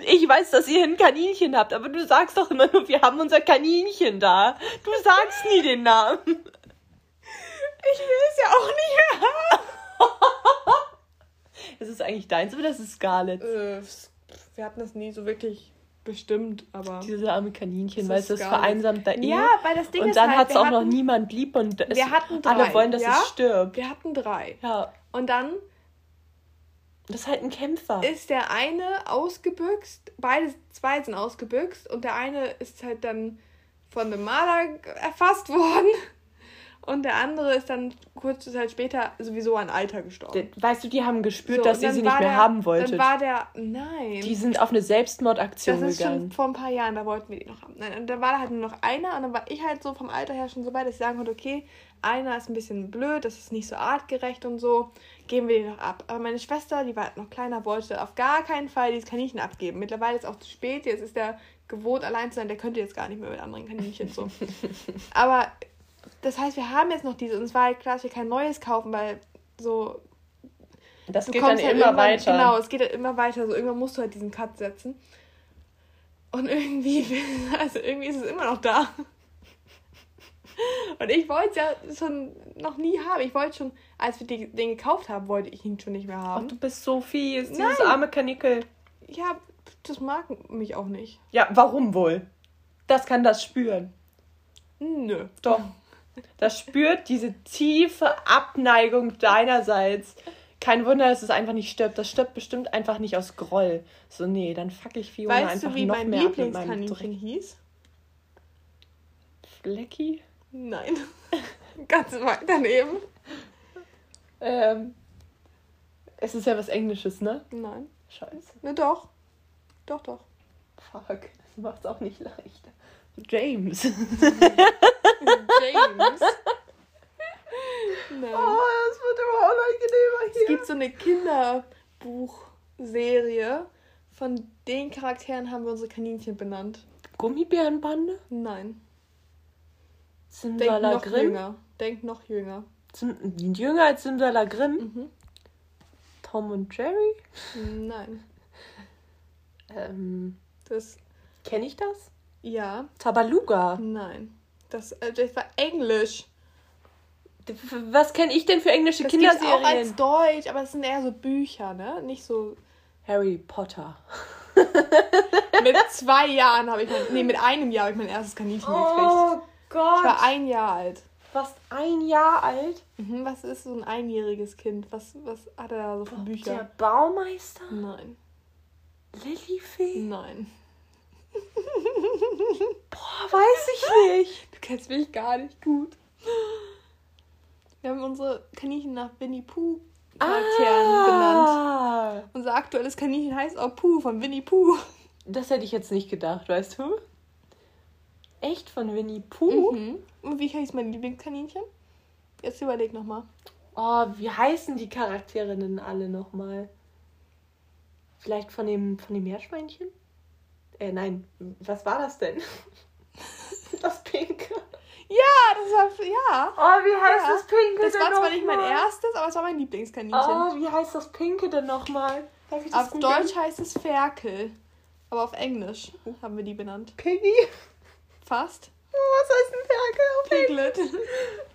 Speaker 1: Ich weiß, dass ihr ein Kaninchen habt, aber du sagst doch immer nur, wir haben unser Kaninchen da. Du sagst nie den Namen.
Speaker 2: Ich will es ja auch nicht haben.
Speaker 1: Das ist eigentlich deins, aber das ist Scarlett.
Speaker 2: Äh, wir hatten das nie so wirklich bestimmt, aber.
Speaker 1: Diese arme Kaninchen, weil
Speaker 2: ist
Speaker 1: es das
Speaker 2: Scarlett.
Speaker 1: vereinsamt da eh.
Speaker 2: Ja, weil das Ding
Speaker 1: Und
Speaker 2: ist
Speaker 1: dann
Speaker 2: halt,
Speaker 1: hat es auch noch niemand lieb und es,
Speaker 2: Wir hatten drei,
Speaker 1: alle wollen, dass
Speaker 2: ja?
Speaker 1: es stirbt.
Speaker 2: Wir hatten drei.
Speaker 1: Ja,
Speaker 2: Und dann
Speaker 1: das ist halt ein Kämpfer.
Speaker 2: ist der eine ausgebüxt, beide, zwei sind ausgebüxt und der eine ist halt dann von einem Marder erfasst worden. Und der andere ist dann kurze Zeit später sowieso an Alter gestorben.
Speaker 1: Weißt du, die haben gespürt,
Speaker 2: So,
Speaker 1: dass ihr sie nicht mehr
Speaker 2: der,
Speaker 1: haben wolltet.
Speaker 2: Dann war der. Nein.
Speaker 1: Die sind auf eine Selbstmordaktion
Speaker 2: das ist
Speaker 1: gegangen.
Speaker 2: schon vor ein paar Jahren, da wollten wir die noch haben. Nein, und da war da halt nur noch einer und dann war ich halt so vom Alter her schon so weit, dass ich sagen konnte, okay, einer ist ein bisschen blöd, das ist nicht so artgerecht und so, geben wir den noch ab. Aber meine Schwester, die war halt noch kleiner, wollte auf gar keinen Fall dieses Kaninchen abgeben. Mittlerweile ist es auch zu spät, jetzt ist der gewohnt allein zu sein, der könnte jetzt gar nicht mehr mit anderen Kaninchen so. *laughs* Aber das heißt, wir haben jetzt noch diese und es war halt klar, dass wir kein neues kaufen, weil so
Speaker 1: Das geht dann
Speaker 2: halt
Speaker 1: immer weiter.
Speaker 2: Genau, es geht halt immer weiter. So irgendwann musst du halt diesen Cut setzen. Und irgendwie, *laughs* also irgendwie ist es immer noch da. Und ich wollte es ja schon noch nie haben. Ich wollte schon, als wir die- den gekauft haben, wollte ich ihn schon nicht mehr
Speaker 1: Ach,
Speaker 2: haben.
Speaker 1: du bist so fies, dieses
Speaker 2: Nein.
Speaker 1: arme Kanickel.
Speaker 2: Ja, das mag mich auch nicht.
Speaker 1: Ja, warum wohl? Das kann das spüren.
Speaker 2: Nö.
Speaker 1: Doch. Das spürt diese tiefe Abneigung deinerseits. Kein Wunder, dass es einfach nicht stirbt. Das stirbt bestimmt einfach nicht aus Groll. So, nee, dann fuck ich Fiona
Speaker 2: Weißt
Speaker 1: einfach
Speaker 2: du, wie
Speaker 1: noch
Speaker 2: mein
Speaker 1: mehr ab mit meinem
Speaker 2: Lieblingskaninchen hieß?
Speaker 1: Flecki?
Speaker 2: Nein. *laughs* Ganz weit daneben.
Speaker 1: Ähm, es ist ja was Englisches, ne?
Speaker 2: Nein.
Speaker 1: Scheiße.
Speaker 2: Ne, doch. Doch, doch.
Speaker 1: Fuck. Das macht's auch nicht leichter. James.
Speaker 2: James. Nein.
Speaker 1: Oh, das wird immer unangenehmer
Speaker 2: Es gibt so eine Kinderbuchserie. Von den Charakteren haben wir unsere Kaninchen benannt.
Speaker 1: Gummibärenbande?
Speaker 2: Nein. Denk
Speaker 1: Simsala
Speaker 2: noch
Speaker 1: Grimm?
Speaker 2: jünger. Denk noch jünger.
Speaker 1: Sim jünger als Simsala Grimm?
Speaker 2: Mhm.
Speaker 1: Tom und Jerry?
Speaker 2: Nein.
Speaker 1: Ähm,
Speaker 2: Das.
Speaker 1: kenne ich das?
Speaker 2: Ja.
Speaker 1: Tabaluga.
Speaker 2: Nein. Das, äh, das war Englisch.
Speaker 1: Was kenne ich denn für englische
Speaker 2: Das gibt's auch als
Speaker 1: Kinderserien?
Speaker 2: Deutsch, aber es sind eher so Bücher, ne? Nicht so.
Speaker 1: Harry Potter. *laughs* *laughs*
Speaker 2: Mit zwei Jahren habe ich mein. Nee, mit einem Jahr habe ich mein erstes Kaninchen gekriegt.
Speaker 1: Gott.
Speaker 2: Ich war ein Jahr alt.
Speaker 1: fast ein Jahr alt.
Speaker 2: Mhm, was ist so ein einjähriges Kind? Was, was hat er da so für Bücher?
Speaker 1: Der Baumeister?
Speaker 2: Nein.
Speaker 1: Lillifee?
Speaker 2: Nein.
Speaker 1: Boah, weiß ich nicht.
Speaker 2: Du kennst mich gar nicht gut. Wir haben unsere Kaninchen nach Winnie Pooh Charakteren
Speaker 1: Ah.
Speaker 2: benannt. Unser aktuelles Kaninchen heißt auch Pooh von Winnie Pooh.
Speaker 1: Das hätte ich jetzt nicht gedacht, weißt du? Echt von Winnie Pooh?
Speaker 2: Mhm. Und wie heißt mein Lieblingskaninchen? Jetzt überleg nochmal.
Speaker 1: Oh, wie heißen die Charaktere denn alle nochmal? Vielleicht von dem, von dem Meerschweinchen? Äh, nein, was war das denn? *laughs* Das Pinke.
Speaker 2: Ja, das war. Ja.
Speaker 1: Oh, wie heißt
Speaker 2: Ja.
Speaker 1: das Pinke
Speaker 2: Das
Speaker 1: denn
Speaker 2: war zwar nicht mein erstes, aber es war mein Lieblingskaninchen.
Speaker 1: Oh, wie heißt das Pinke denn nochmal? Das
Speaker 2: auf? Deutsch heißt es Ferkel. Aber auf Englisch haben wir die benannt.
Speaker 1: Piggy?
Speaker 2: Fast.
Speaker 1: Oh, was heißt ein Ferkel? auf
Speaker 2: Piglet.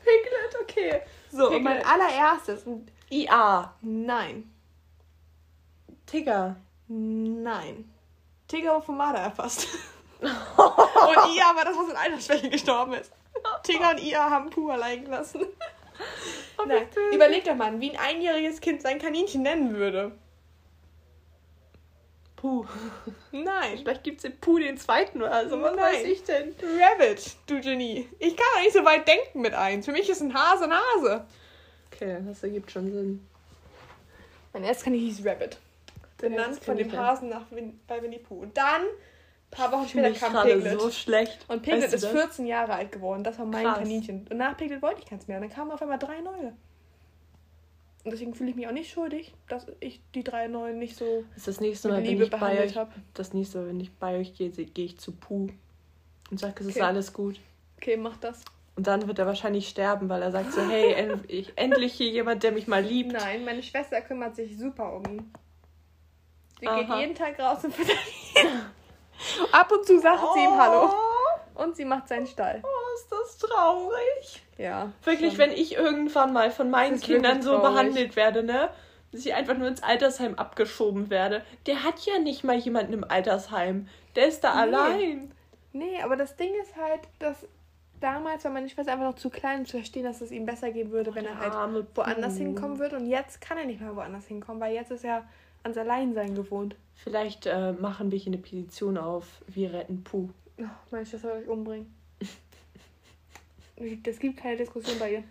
Speaker 1: Piglet, okay.
Speaker 2: So, und
Speaker 1: Piglet.
Speaker 2: mein allererstes. und
Speaker 1: IA.
Speaker 2: Nein.
Speaker 1: Tigger.
Speaker 2: Nein. Tiger Marder erfasst. *laughs* und Ia war das, was in Altersschwäche gestorben ist. Tiger und Ia haben Puh allein gelassen.
Speaker 1: Oh,
Speaker 2: Nein. Überleg doch mal, wie ein einjähriges Kind sein Kaninchen nennen würde.
Speaker 1: Puh.
Speaker 2: Nein.
Speaker 1: Vielleicht gibt es den Puh den zweiten oder so. Was
Speaker 2: Nein.
Speaker 1: weiß ich denn?
Speaker 2: Rabbit, du Genie. Ich kann doch nicht so weit denken mit eins. Für mich ist ein Hase ein Hase.
Speaker 1: Okay, das ergibt schon Sinn.
Speaker 2: Mein erstes Kaninchen hieß Rabbit. Benannt von dem. Hasen nach Win bei Winnie Pooh. Und dann, ein paar Wochen später kam Piglet.
Speaker 1: so schlecht.
Speaker 2: Und Piglet
Speaker 1: Weißt du
Speaker 2: ist
Speaker 1: das?
Speaker 2: 14 Jahre alt geworden. Das war mein
Speaker 1: Krass.
Speaker 2: Kaninchen. Und nach Piglet wollte ich keins mehr. Und dann kamen auf einmal drei neue. Und deswegen fühle ich mich auch nicht schuldig, dass ich die drei neuen nicht so
Speaker 1: Das ist das nächste Mal, wenn
Speaker 2: Liebe
Speaker 1: ich bei
Speaker 2: behandelt
Speaker 1: euch,
Speaker 2: habe.
Speaker 1: das nächste Mal, wenn ich bei euch gehe, gehe ich zu Puh und sage, es ist
Speaker 2: Okay.
Speaker 1: alles gut.
Speaker 2: Okay, mach das.
Speaker 1: Und dann wird er wahrscheinlich sterben, weil er sagt so, hey, *laughs* ich, endlich hier jemand, der mich mal liebt.
Speaker 2: Nein, meine Schwester kümmert sich super um ihn. Sie
Speaker 1: Aha.
Speaker 2: geht jeden Tag raus und füttert ihn. Ab und zu sagt sie ihm Hallo. Und sie macht seinen Stall.
Speaker 1: Oh, ist das traurig.
Speaker 2: Ja.
Speaker 1: Wirklich,
Speaker 2: schon.
Speaker 1: wenn ich irgendwann mal von meinen Kindern so
Speaker 2: traurig.
Speaker 1: behandelt werde, ne? Dass ich einfach nur ins Altersheim abgeschoben werde. Der hat ja nicht mal jemanden im Altersheim. Der ist da
Speaker 2: Nee.
Speaker 1: allein.
Speaker 2: Nee, aber das Ding ist halt, dass damals war meine Schwester einfach noch zu klein, um zu verstehen, dass es ihm besser gehen würde, wenn er halt woanders hinkommen würde. Und jetzt kann er nicht mehr woanders hinkommen, weil jetzt ist er ans Alleinsein gewohnt.
Speaker 1: Vielleicht äh, machen wir hier eine Petition auf. Wir retten Puh.
Speaker 2: Oh, meine Schwester soll euch umbringen. *laughs* Es gibt keine Diskussion bei ihr.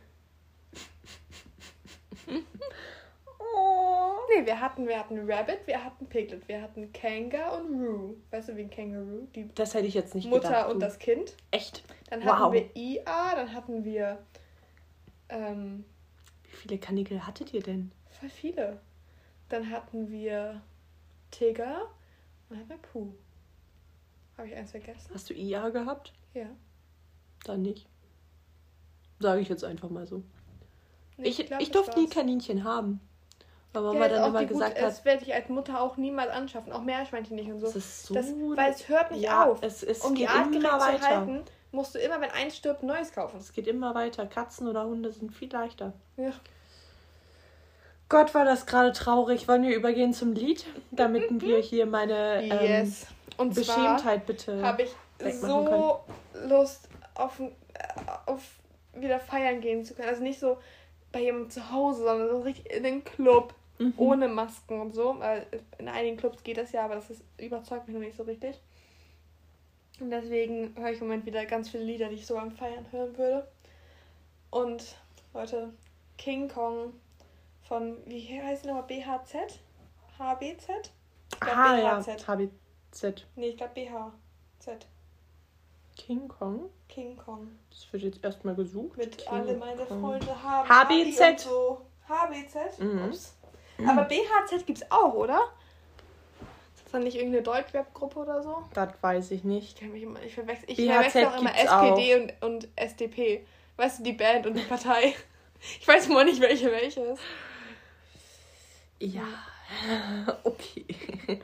Speaker 1: Oh.
Speaker 2: Nee, wir hatten, wir hatten Rabbit, wir hatten Piglet, wir hatten Kanga und Roo. Weißt du, wie ein Kangaroo? Die
Speaker 1: Das hätte ich jetzt nicht
Speaker 2: Mutter
Speaker 1: gedacht.
Speaker 2: und
Speaker 1: du.
Speaker 2: das Kind.
Speaker 1: Echt?
Speaker 2: Dann
Speaker 1: Wow.
Speaker 2: hatten wir IA, dann hatten wir ähm,
Speaker 1: Wie viele Kanickel hattet ihr denn?
Speaker 2: voll viele. Dann hatten wir Tiger und dann hatten wir Puh. Habe ich eins vergessen?
Speaker 1: Hast du IA gehabt?
Speaker 2: Ja.
Speaker 1: Dann nicht. Sage ich jetzt einfach mal so.
Speaker 2: Nee,
Speaker 1: ich
Speaker 2: glaub,
Speaker 1: ich durfte nie. Kaninchen haben. Weil
Speaker 2: Ja,
Speaker 1: Mama
Speaker 2: ist
Speaker 1: dann immer
Speaker 2: die
Speaker 1: gesagt hat,
Speaker 2: Das werde ich als Mutter auch niemals anschaffen. Auch Meerschweinchen nicht und so.
Speaker 1: das ist so.
Speaker 2: Das, weil es hört nicht
Speaker 1: ja,
Speaker 2: auf.
Speaker 1: Es, es
Speaker 2: um die
Speaker 1: geht
Speaker 2: artgerecht
Speaker 1: immer
Speaker 2: zu
Speaker 1: weiter.
Speaker 2: halten, musst du immer, wenn eins stirbt, neues kaufen.
Speaker 1: Es geht immer weiter. Katzen oder Hunde sind viel leichter.
Speaker 2: Ja.
Speaker 1: Gott, war das gerade traurig. Wollen wir übergehen zum Lied, damit wir hier meine ähm,
Speaker 2: Yes. Und zwar
Speaker 1: Beschämtheit bitte.
Speaker 2: habe ich so Lust auf, äh, auf wieder feiern gehen zu können. Also nicht so bei jemandem zu Hause, sondern so richtig in den Club.
Speaker 1: Mhm.
Speaker 2: Ohne Masken und so. Weil in einigen Clubs geht das ja, aber das ist, überzeugt mich noch nicht so richtig. Und deswegen höre ich im Moment wieder ganz viele Lieder, die ich so beim Feiern hören würde. Und Leute, King Kong von, wie heißt die nochmal? BHZ? HBZ? Ich glaub,
Speaker 1: Ah ja,
Speaker 2: BHZ.
Speaker 1: HBZ.
Speaker 2: Nee, ich glaube BHZ.
Speaker 1: King Kong.
Speaker 2: King Kong.
Speaker 1: Das wird jetzt erstmal gesucht.
Speaker 2: Mit
Speaker 1: King
Speaker 2: alle meine
Speaker 1: Kong.
Speaker 2: Freunde haben.
Speaker 1: HBZ.
Speaker 2: Abi und So. HBZ?
Speaker 1: Mhm.
Speaker 2: Ups. Aber BHZ gibt's auch, oder? Ist das dann nicht irgendeine Deutschrap-Gruppe oder so?
Speaker 1: Das weiß ich nicht.
Speaker 2: Ich, mich immer, ich verwechsel, ich verwechsel auch immer SPD und, und SDP. Weißt du, die Band und die Partei. *laughs* Ich weiß immer nicht, welche welche ist.
Speaker 1: Ja, *laughs* okay. *laughs*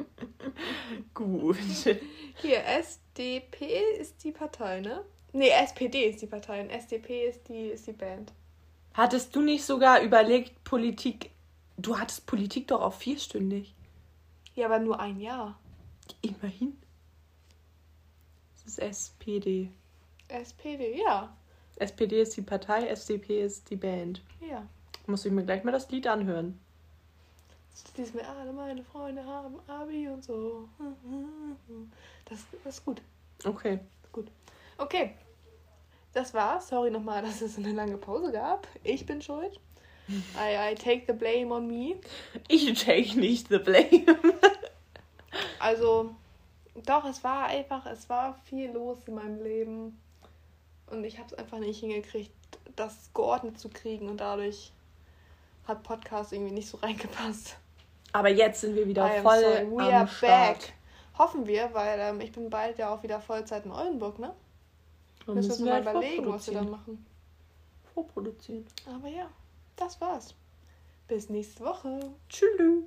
Speaker 1: Gut.
Speaker 2: Hier, SDP ist die Partei, ne? Nee, SPD ist die Partei und SDP ist die, ist die Band.
Speaker 1: Hattest du nicht sogar überlegt, Politik. Du hattest Politik doch auch vierstündig.
Speaker 2: Ja, aber nur ein Jahr.
Speaker 1: Immerhin. Das ist SPD.
Speaker 2: SPD, ja.
Speaker 1: SPD ist die Partei, SDP ist die Band.
Speaker 2: Ja.
Speaker 1: Muss ich mir gleich mal das Lied anhören.
Speaker 2: Dies mir alle meine Freunde haben Abi und so. Das, das ist gut.
Speaker 1: Okay.
Speaker 2: Okay. das war's. Sorry nochmal, dass es eine lange Pause gab. Ich bin schuld. I, I take the blame on me.
Speaker 1: Ich take nicht the blame.
Speaker 2: also, doch, es war einfach, es war viel los in meinem Leben. Und ich habe es einfach nicht hingekriegt, das geordnet zu kriegen. Und dadurch hat Podcast irgendwie nicht so reingepasst.
Speaker 1: Aber jetzt sind wir wieder voll sorry. We am are
Speaker 2: Start. back. Hoffen wir, weil ähm, ich bin bald ja auch wieder Vollzeit in Oldenburg, ne? Dann müssen, müssen wir mal halt überlegen, was wir dann machen.
Speaker 1: Vorproduzieren.
Speaker 2: Aber ja, das war's. Bis nächste Woche.
Speaker 1: Tschüss.